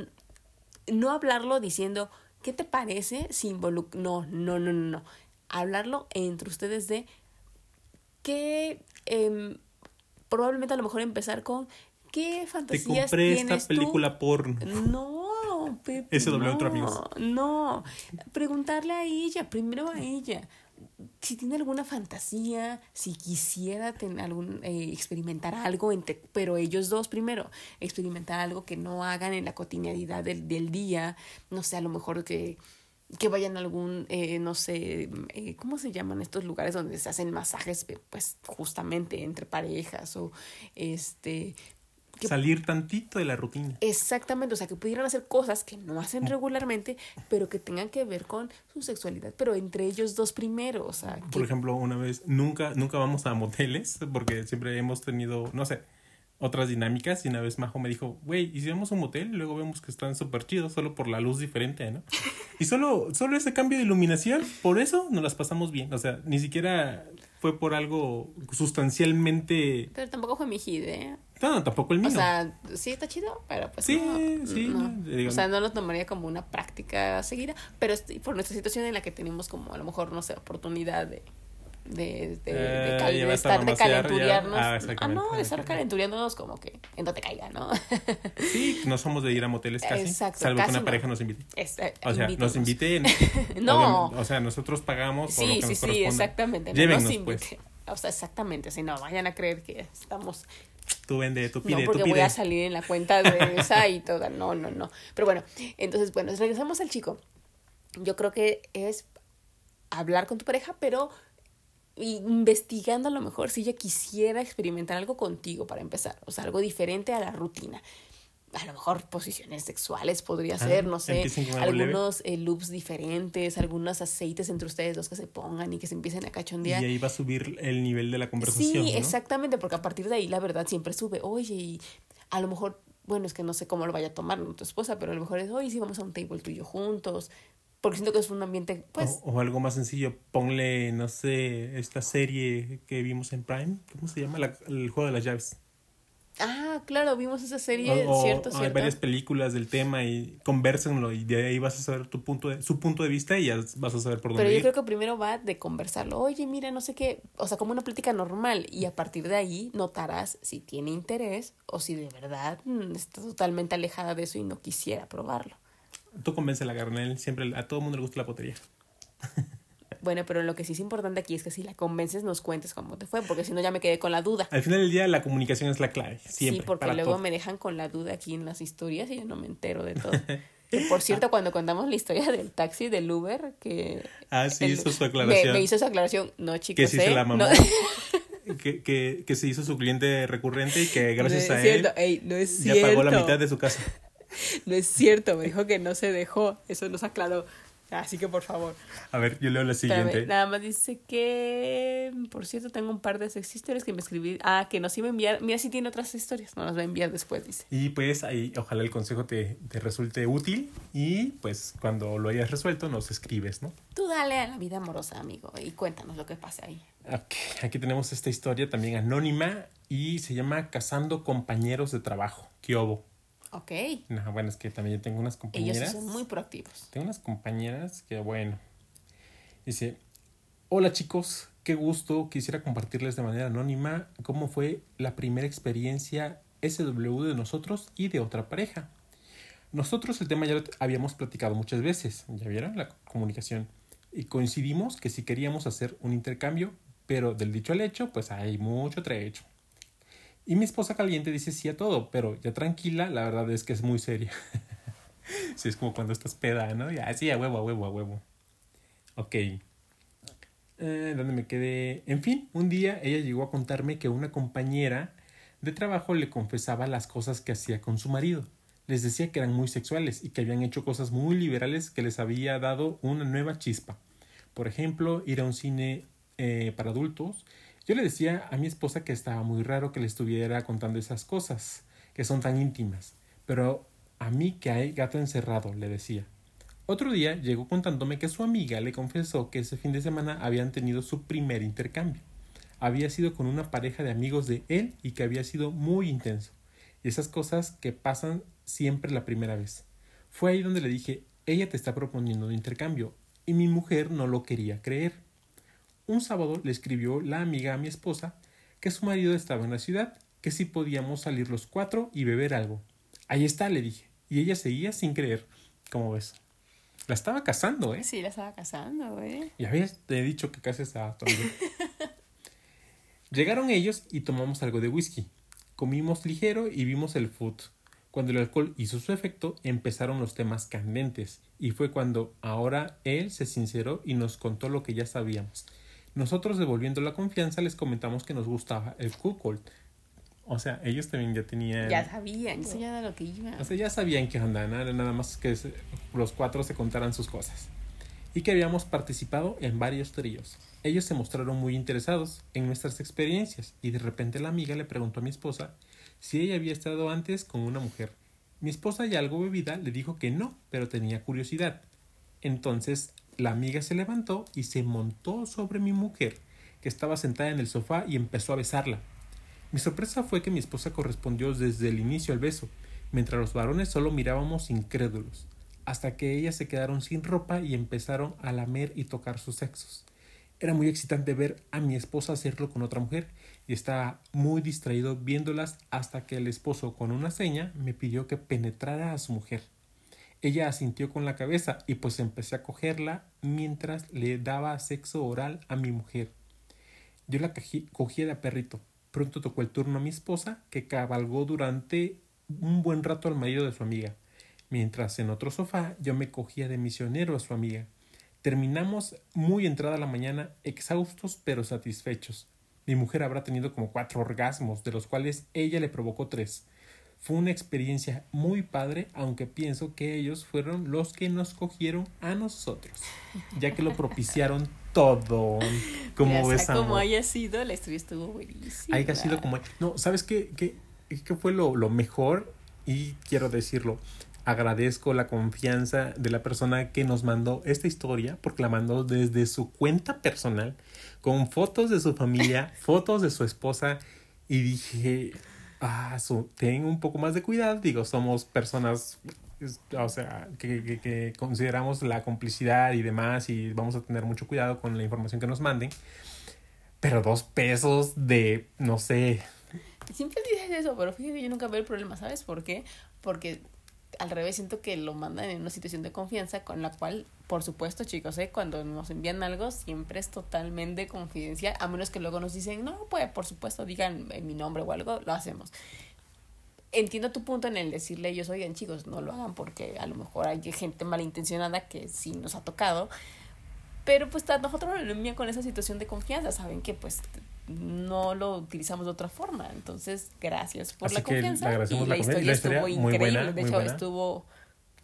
no hablarlo diciendo, ¿qué te parece si involucra... No, no, no, no, no. Hablarlo entre ustedes de qué... Eh, probablemente a lo mejor empezar con ¿qué fantasías Te compré esta película porno. No, Pepe. Ese doble otro amigos. No, preguntarle a ella, primero a ella. Si tiene alguna fantasía, si quisiera tener algún, eh, experimentar algo, entre, pero ellos dos primero, experimentar algo que no hagan en la cotidianidad del, del día, no sé, a lo mejor que que vayan a algún, eh, no sé, eh, ¿cómo se llaman estos lugares donde se hacen masajes, pues justamente entre parejas o este... Salir tantito de la rutina. Exactamente, o sea, que pudieran hacer cosas que no hacen mm. regularmente, pero que tengan que ver con su sexualidad, pero entre ellos dos primero, o sea... Por ejemplo, una vez, nunca, nunca vamos a moteles, porque siempre hemos tenido, no sé, otras dinámicas y una vez Majo me dijo, güey, ¿y si vamos a un motel? Y luego vemos que están súper chidos solo por la luz diferente, ¿no? Y solo, solo ese cambio de iluminación, por eso nos las pasamos bien. O sea, ni siquiera fue por algo sustancialmente... Pero tampoco fue mi hit, ¿eh? No, tampoco el mío. O sea, sí está chido, pero pues sí, sí. o sea, no lo tomaría como una práctica seguida, pero por nuestra situación en la que tenemos como a lo mejor, no sé, oportunidad de de, de, de, eh, estar de calenturiarnos. Ah, ah, no, de estar calenturiándonos como que en donde caiga, ¿no? sí, no somos de ir a moteles casi. Exacto, salvo que una pareja nos invite. o sea, nos invite. no. O sea, nosotros pagamos. Sí, lo que sí, sí, exactamente. No nos pues. O sea, exactamente. Si no, vayan a creer que estamos tú vende, tú pide, no, porque voy a salir en la cuenta de esa y toda. No, no, no. Pero bueno, entonces, bueno, regresamos al chico. Yo creo que es hablar con tu pareja, pero investigando a lo mejor si ella quisiera experimentar algo contigo para empezar, o sea, algo diferente a la rutina. A lo mejor posiciones sexuales podría ah, ser, no sé, algunos eh, loops diferentes, algunos aceites entre ustedes dos que se pongan y que se empiecen a cachondear. Y ahí va a subir el nivel de la conversación. Sí, exactamente, porque a partir de ahí la verdad siempre sube. Oye, y a lo mejor, bueno, es que no sé cómo lo vaya a tomar tu esposa, pero a lo mejor es, oye, sí, vamos a un table tuyo juntos, porque siento que es un ambiente, pues... O, algo más sencillo, ponle, no sé, esta serie que vimos en Prime, ¿cómo se llama? el juego de las llaves. Ah, claro, vimos esa serie, cierto, cierto. Hay varias películas del tema y conversenlo y de ahí vas a saber tu punto de, su punto de vista y ya vas a saber por dónde Pero yo creo que primero va de conversarlo. Oye, mira, no sé qué, o sea, como una plática normal y a partir de ahí notarás si tiene interés o si de verdad mm, está totalmente alejada de eso y no quisiera probarlo. Tú convence la Garnel, siempre a todo mundo le gusta la potería. Bueno, pero lo que sí es importante aquí es que si la convences nos cuentes cómo te fue, porque si no ya me quedé con la duda. Al final del día la comunicación es la clave, siempre. Sí, porque luego me dejan con la duda aquí en las historias y yo no me entero de todo. por cierto, cuando contamos la historia del taxi, del Uber, que... Ah, sí, hizo su aclaración. Me, hizo su aclaración. No, chicos, Que sí se la mamó. que, que, que, se hizo su cliente recurrente y que gracias a él ya pagó la mitad de su casa. no es cierto, me dijo que no se dejó, eso nos aclaró. Así que por favor. A ver, yo leo la Espérame, siguiente. nada más dice que, por cierto, tengo un par de sex historias que me escribí. Ah, que nos iba a enviar. Mira, si tiene otras historias. No las va a enviar después, dice. Y pues ahí ojalá el consejo te, te resulte útil y pues cuando lo hayas resuelto nos escribes, ¿no? Tú dale a la vida amorosa, amigo, y cuéntanos lo que pasa ahí. Ok, aquí tenemos esta historia también anónima y se llama Cazando compañeros de trabajo. ¿Qué obo? Ok. No, bueno, es que también yo tengo unas Ellos compañeras. sí son muy proactivos. Tengo unas compañeras que, bueno. Dice: Hola chicos, qué gusto. Quisiera compartirles de manera anónima cómo fue la primera experiencia SW de nosotros y de otra pareja. Nosotros el tema ya lo habíamos platicado muchas veces, ya vieron la comunicación, y coincidimos que si queríamos hacer un intercambio, pero del dicho al hecho, pues hay mucho trecho. Y mi esposa caliente dice sí a todo, pero ya tranquila, la verdad es que es muy seria. sí, es como cuando estás peda, ¿no? Ya, sí, a huevo, a huevo, a huevo. Ok. Eh, ¿Dónde me quedé? En fin, un día ella llegó a contarme que una compañera de trabajo le confesaba las cosas que hacía con su marido. Les decía que eran muy sexuales y que habían hecho cosas muy liberales que les había dado una nueva chispa. Por ejemplo, ir a un cine eh, para adultos. Yo le decía a mi esposa que estaba muy raro que le estuviera contando esas cosas, que son tan íntimas. Pero a mí que hay gato encerrado, le decía. Otro día llegó contándome que su amiga le confesó que ese fin de semana habían tenido su primer intercambio. Había sido con una pareja de amigos de él y que había sido muy intenso. Esas cosas que pasan siempre la primera vez. Fue ahí donde le dije, ella te está proponiendo un intercambio, y mi mujer no lo quería creer. Un sábado le escribió la amiga a mi esposa que su marido estaba en la ciudad, que si podíamos salir los cuatro y beber algo. Ahí está, le dije, y ella seguía sin creer. ¿Cómo ves? La estaba casando, ¿eh? Sí, la estaba casando, güey. Ya habías te he dicho que cases a tu amigo. Llegaron ellos y tomamos algo de whisky. Comimos ligero y vimos el food. Cuando el alcohol hizo su efecto, empezaron los temas candentes, y fue cuando ahora él se sinceró y nos contó lo que ya sabíamos. Nosotros, devolviendo la confianza, les comentamos que nos gustaba el Kukol. O sea, ellos también ya tenían. Ya sabían, eso ya era lo que iba. O sea, ya sabían que onda. Era nada más que los cuatro se contaran sus cosas. Y que habíamos participado en varios tríos. Ellos se mostraron muy interesados en nuestras experiencias y de repente la amiga le preguntó a mi esposa si ella había estado antes con una mujer. Mi esposa ya algo bebida le dijo que no, pero tenía curiosidad. Entonces la amiga se levantó y se montó sobre mi mujer, que estaba sentada en el sofá y empezó a besarla. Mi sorpresa fue que mi esposa correspondió desde el inicio al beso, mientras los varones solo mirábamos incrédulos, hasta que ellas se quedaron sin ropa y empezaron a lamer y tocar sus sexos. Era muy excitante ver a mi esposa hacerlo con otra mujer y estaba muy distraído viéndolas hasta que el esposo con una seña me pidió que penetrara a su mujer. Ella asintió con la cabeza y pues empecé a cogerla mientras le daba sexo oral a mi mujer. Yo la cají- cogí de perrito. Pronto tocó el turno a mi esposa, que cabalgó durante un buen rato al marido de su amiga, mientras en otro sofá yo me cogía de misionero a su amiga. Terminamos muy entrada la mañana, exhaustos pero satisfechos. Mi mujer habrá tenido como cuatro orgasmos, de los cuales ella le provocó tres. Fue una experiencia muy padre, aunque pienso que ellos fueron los que nos cogieron a nosotros, ya que lo propiciaron todo. Como ves, como haya sido, la historia estuvo buenísima. haya sido como... No, ¿sabes qué, qué, qué fue lo, lo mejor? Y quiero decirlo, agradezco la confianza de la persona que nos mandó esta historia, porque la mandó desde su cuenta personal, con fotos de su familia, fotos de su esposa, y dije, ah, su, ten un poco más de cuidado, digo, somos personas... O sea, que, que- que consideramos la complicidad y demás y vamos a tener mucho cuidado con la información que nos manden. Pero dos pesos de, no sé, Siempre dices eso, pero fíjate yo nunca veo el problema, ¿sabes por qué? Porque al revés siento que lo mandan en una situación de confianza con la cual, por supuesto, chicos, ¿eh? cuando nos envían algo siempre es totalmente confidencial, a menos que luego nos dicen, no, pues por supuesto, digan en mi nombre o algo, lo hacemos. Entiendo tu punto en el decirle ellos, oigan chicos, no lo hagan porque a lo mejor hay gente malintencionada que sí nos ha tocado, pero pues nosotros nos lo envían con esa situación de confianza, saben que pues no lo utilizamos de otra forma. Entonces, gracias por Así la le confianza. agradecemos y la historia la historia estuvo muy increíble. buena, de hecho, buena. estuvo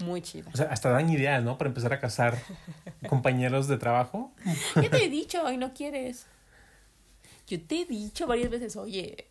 Muy chida. O sea, hasta dan ideas, ¿no? Para empezar a casar compañeros de trabajo. Ya te he dicho, y no quieres. Yo te he dicho varias veces, oye,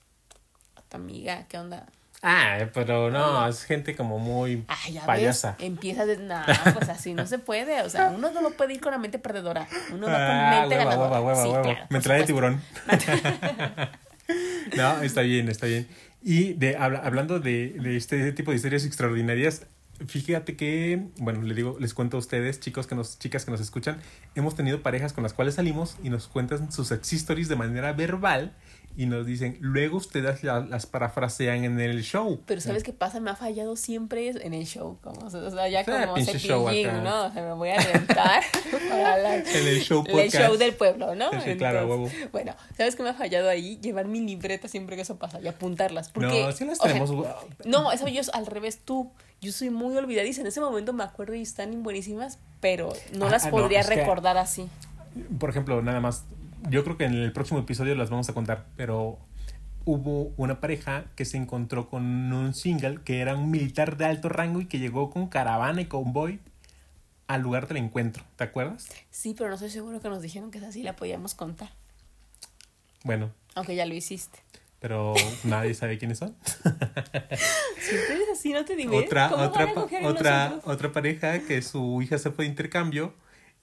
a tu amiga, ¿qué onda? Ah, pero no, es gente como muy Ah, ya payasa. ves, empieza de nada, pues así no se puede, o sea, uno no lo puede ir con la mente perdedora, uno va con Ah, mente hueva, ganadora. hueva, hueva, Sí, claro, por Mentalidad de tiburón. no, está bien, está bien. Y de, habla- hablando de, de este tipo de historias extraordinarias, fíjate que, bueno, les digo, les cuento a ustedes, chicos que nos, chicas que nos escuchan, hemos tenido parejas con las cuales salimos y nos cuentan sus sex stories de manera verbal y nos dicen, luego ustedes la- las parafrasean en el show. Pero ¿sabes qué pasa? Me ha fallado siempre en el show, como, o sea, ya como show cepillín, acá. ¿no? O sea, me voy a alentar para la- En el show el show del pueblo, ¿no? Sí, claro, huevo. Bueno, ¿sabes qué me ha fallado ahí? Llevar mi libreta siempre que eso pasa y apuntarlas. Porque, no, sí las o sea, tenemos. No, eso yo al revés tú. Yo soy muy olvidadiza. En ese momento me acuerdo y están buenísimas, pero no Ah, las ah, no, podría que- recordar así. por ejemplo, nada más, yo creo que en el próximo episodio las vamos a contar, pero hubo una pareja que se encontró con un single que era un militar de alto rango y que llegó con caravana y convoy al lugar del encuentro, ¿te acuerdas? Sí, pero no estoy seguro que nos dijeron que esa sí la podíamos contar. Bueno, Aunque ya lo hiciste. pero nadie sabe quiénes son. Siempre es así, no te digo. otra ¿Cómo otra otra nosotros? otra pareja que su hija se fue de intercambio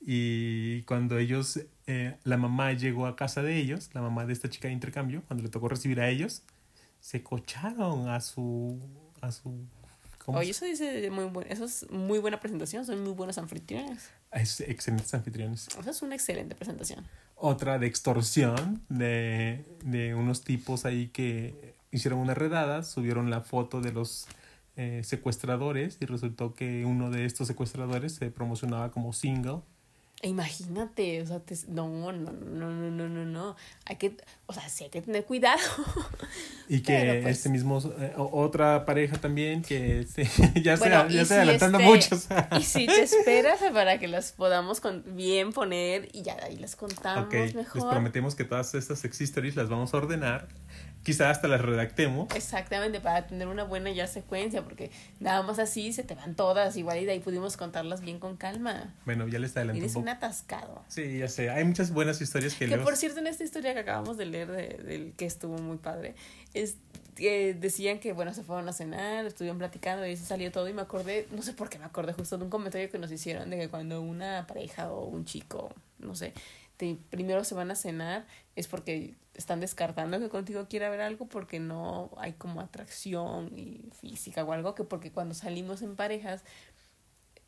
y cuando ellos eh, la mamá llegó a casa de ellos la mamá de esta chica de intercambio cuando le tocó recibir a ellos se cocharon a su a su ¿cómo Oye, eso dice muy buen, eso es muy buena presentación, son muy buenos anfitriones. esos excelentes anfitriones Esa es una excelente presentación. otra de extorsión de, de unos tipos ahí que hicieron una redada, subieron la foto de los eh, secuestradores y resultó que uno de estos secuestradores se promocionaba como single. Imagínate, o sea, te- no, no, no, no, no, no, no. Hay que, o sea, sí hay que tener cuidado. Y que pues- este mismo, eh, otra pareja también que este, ya Bueno, se y ya si se adelantando este- mucho. o sea. Y si te esperas para que las podamos con- bien poner y ya de ahí las contamos Ok, les mejor. prometemos que todas estas sex las vamos a ordenar. Quizá hasta las redactemos. Exactamente, para tener una buena ya secuencia, porque nada más así se te van todas igual y de ahí pudimos contarlas bien con calma. Bueno, ya les adelanto un Eres un atascado. Sí, ya sé. Hay muchas buenas historias que, Que luego... por cierto, en esta historia que acabamos de leer, de, del que estuvo muy padre, es, que decían que, bueno, se fueron a cenar, estuvieron platicando y se salió todo y me acordé, no sé por qué me acordé justo de un comentario que nos hicieron de que cuando una pareja o un chico, no sé, te- primero se van a cenar es porque están descartando que contigo quiera ver algo porque no hay como atracción y física o algo que porque cuando salimos en parejas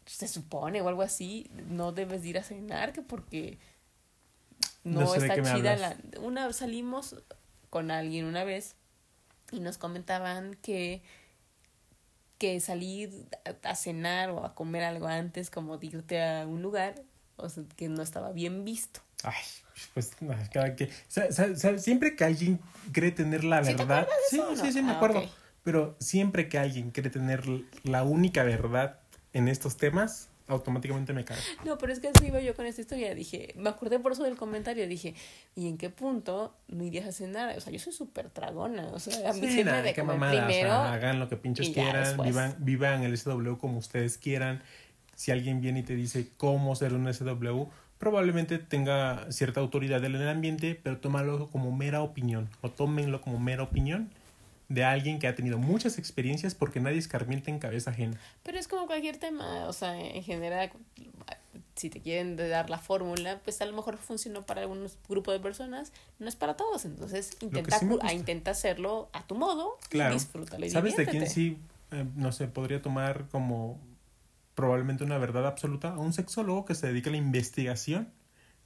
se supone o algo así no debes de ir a cenar que porque no, No sé de está chida la una salimos con alguien una vez y nos comentaban que que salir a, a cenar o a comer algo antes como de irte a un lugar o sea, que no estaba bien visto Ay, pues no, cada que... siempre que alguien cree tener la ¿Sí te verdad... de Sí, eso o no? sí, sí, me Ah, acuerdo. Pero siempre que alguien cree tener la única verdad en estos temas, automáticamente me cae. No, pero es que así iba yo con esta historia. Dije, me acordé por eso del comentario. Dije, ¿y en qué punto no irías a cenar? O sea, yo soy súper tragona. O sea, a mí Sí, nada, de qué comer mamada, o sea, hagan lo que pinches quieran, vivan, vivan el SW como ustedes quieran. Si alguien viene y te dice cómo ser un SW, probablemente tenga cierta autoridad en el ambiente, pero tómalo como mera opinión, o tómenlo como mera opinión de alguien que ha tenido muchas experiencias porque nadie escarmienta en cabeza ajena. Pero es como cualquier tema. O sea, en general, si te quieren dar la fórmula, pues a lo mejor funcionó para algunos grupos de personas, no es para todos. Entonces, intenta, sí me cu- gusta. a- intenta hacerlo a tu modo Claro. y disfrútalo y ¿Sabes de quién sí, eh, no sé, podría tomar como probablemente una verdad absoluta? A un sexólogo que se dedica a la investigación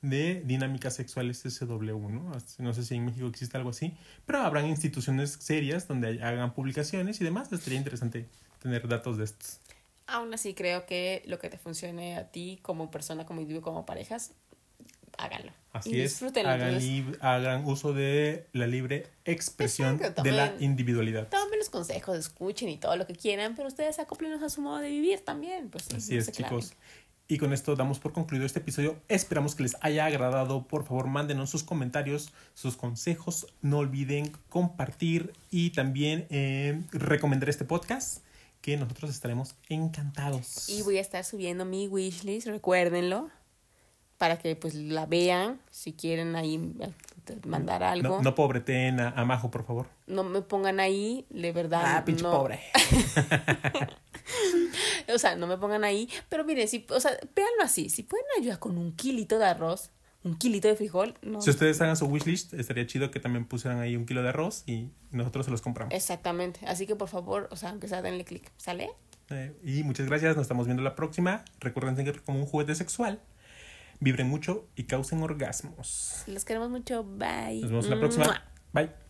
de dinámicas sexuales SW, ¿no? No sé si en México existe algo así, pero habrán instituciones serias donde hagan publicaciones y demás. Estaría interesante tener datos de estos. Aún así, creo que lo que te funcione a ti como persona, como individuo, como parejas, háganlo. Así y es, hagan, hagan uso de la libre expresión Exacto, de la individualidad. Tomen consejos, escuchen y todo lo que quieran, pero ustedes acoplenlos a su modo de vivir también. Pues, Así no es, chicos. Y con esto damos por concluido este episodio. Esperamos que les haya agradado. Por favor, mándenos sus comentarios, sus consejos. No olviden compartir y también eh, recomendar este podcast. que nosotros estaremos encantados. Y voy a estar subiendo mi wishlist, recuérdenlo, para que pues la vean, si quieren ahí mandar algo. No, no pobreten a, a Majo, por favor. No me pongan ahí, de verdad. Ah, pinche no. pobre. O sea, no me pongan ahí. Pero miren, si, o sea, véanlo así. Si pueden ayudar con un kilito de arroz, un kilito de frijol, no. Si ustedes hagan su wishlist, estaría chido que también pusieran ahí un kilo de arroz y nosotros se los compramos. Exactamente. Así que por favor, o sea, aunque sea denle clic. ¿Sale? Eh, y muchas gracias, nos estamos viendo la próxima. Recuerden seguir como un juguete sexual. Vibren mucho y causen orgasmos. Los queremos mucho. Bye. Nos vemos la próxima. Mua. Bye.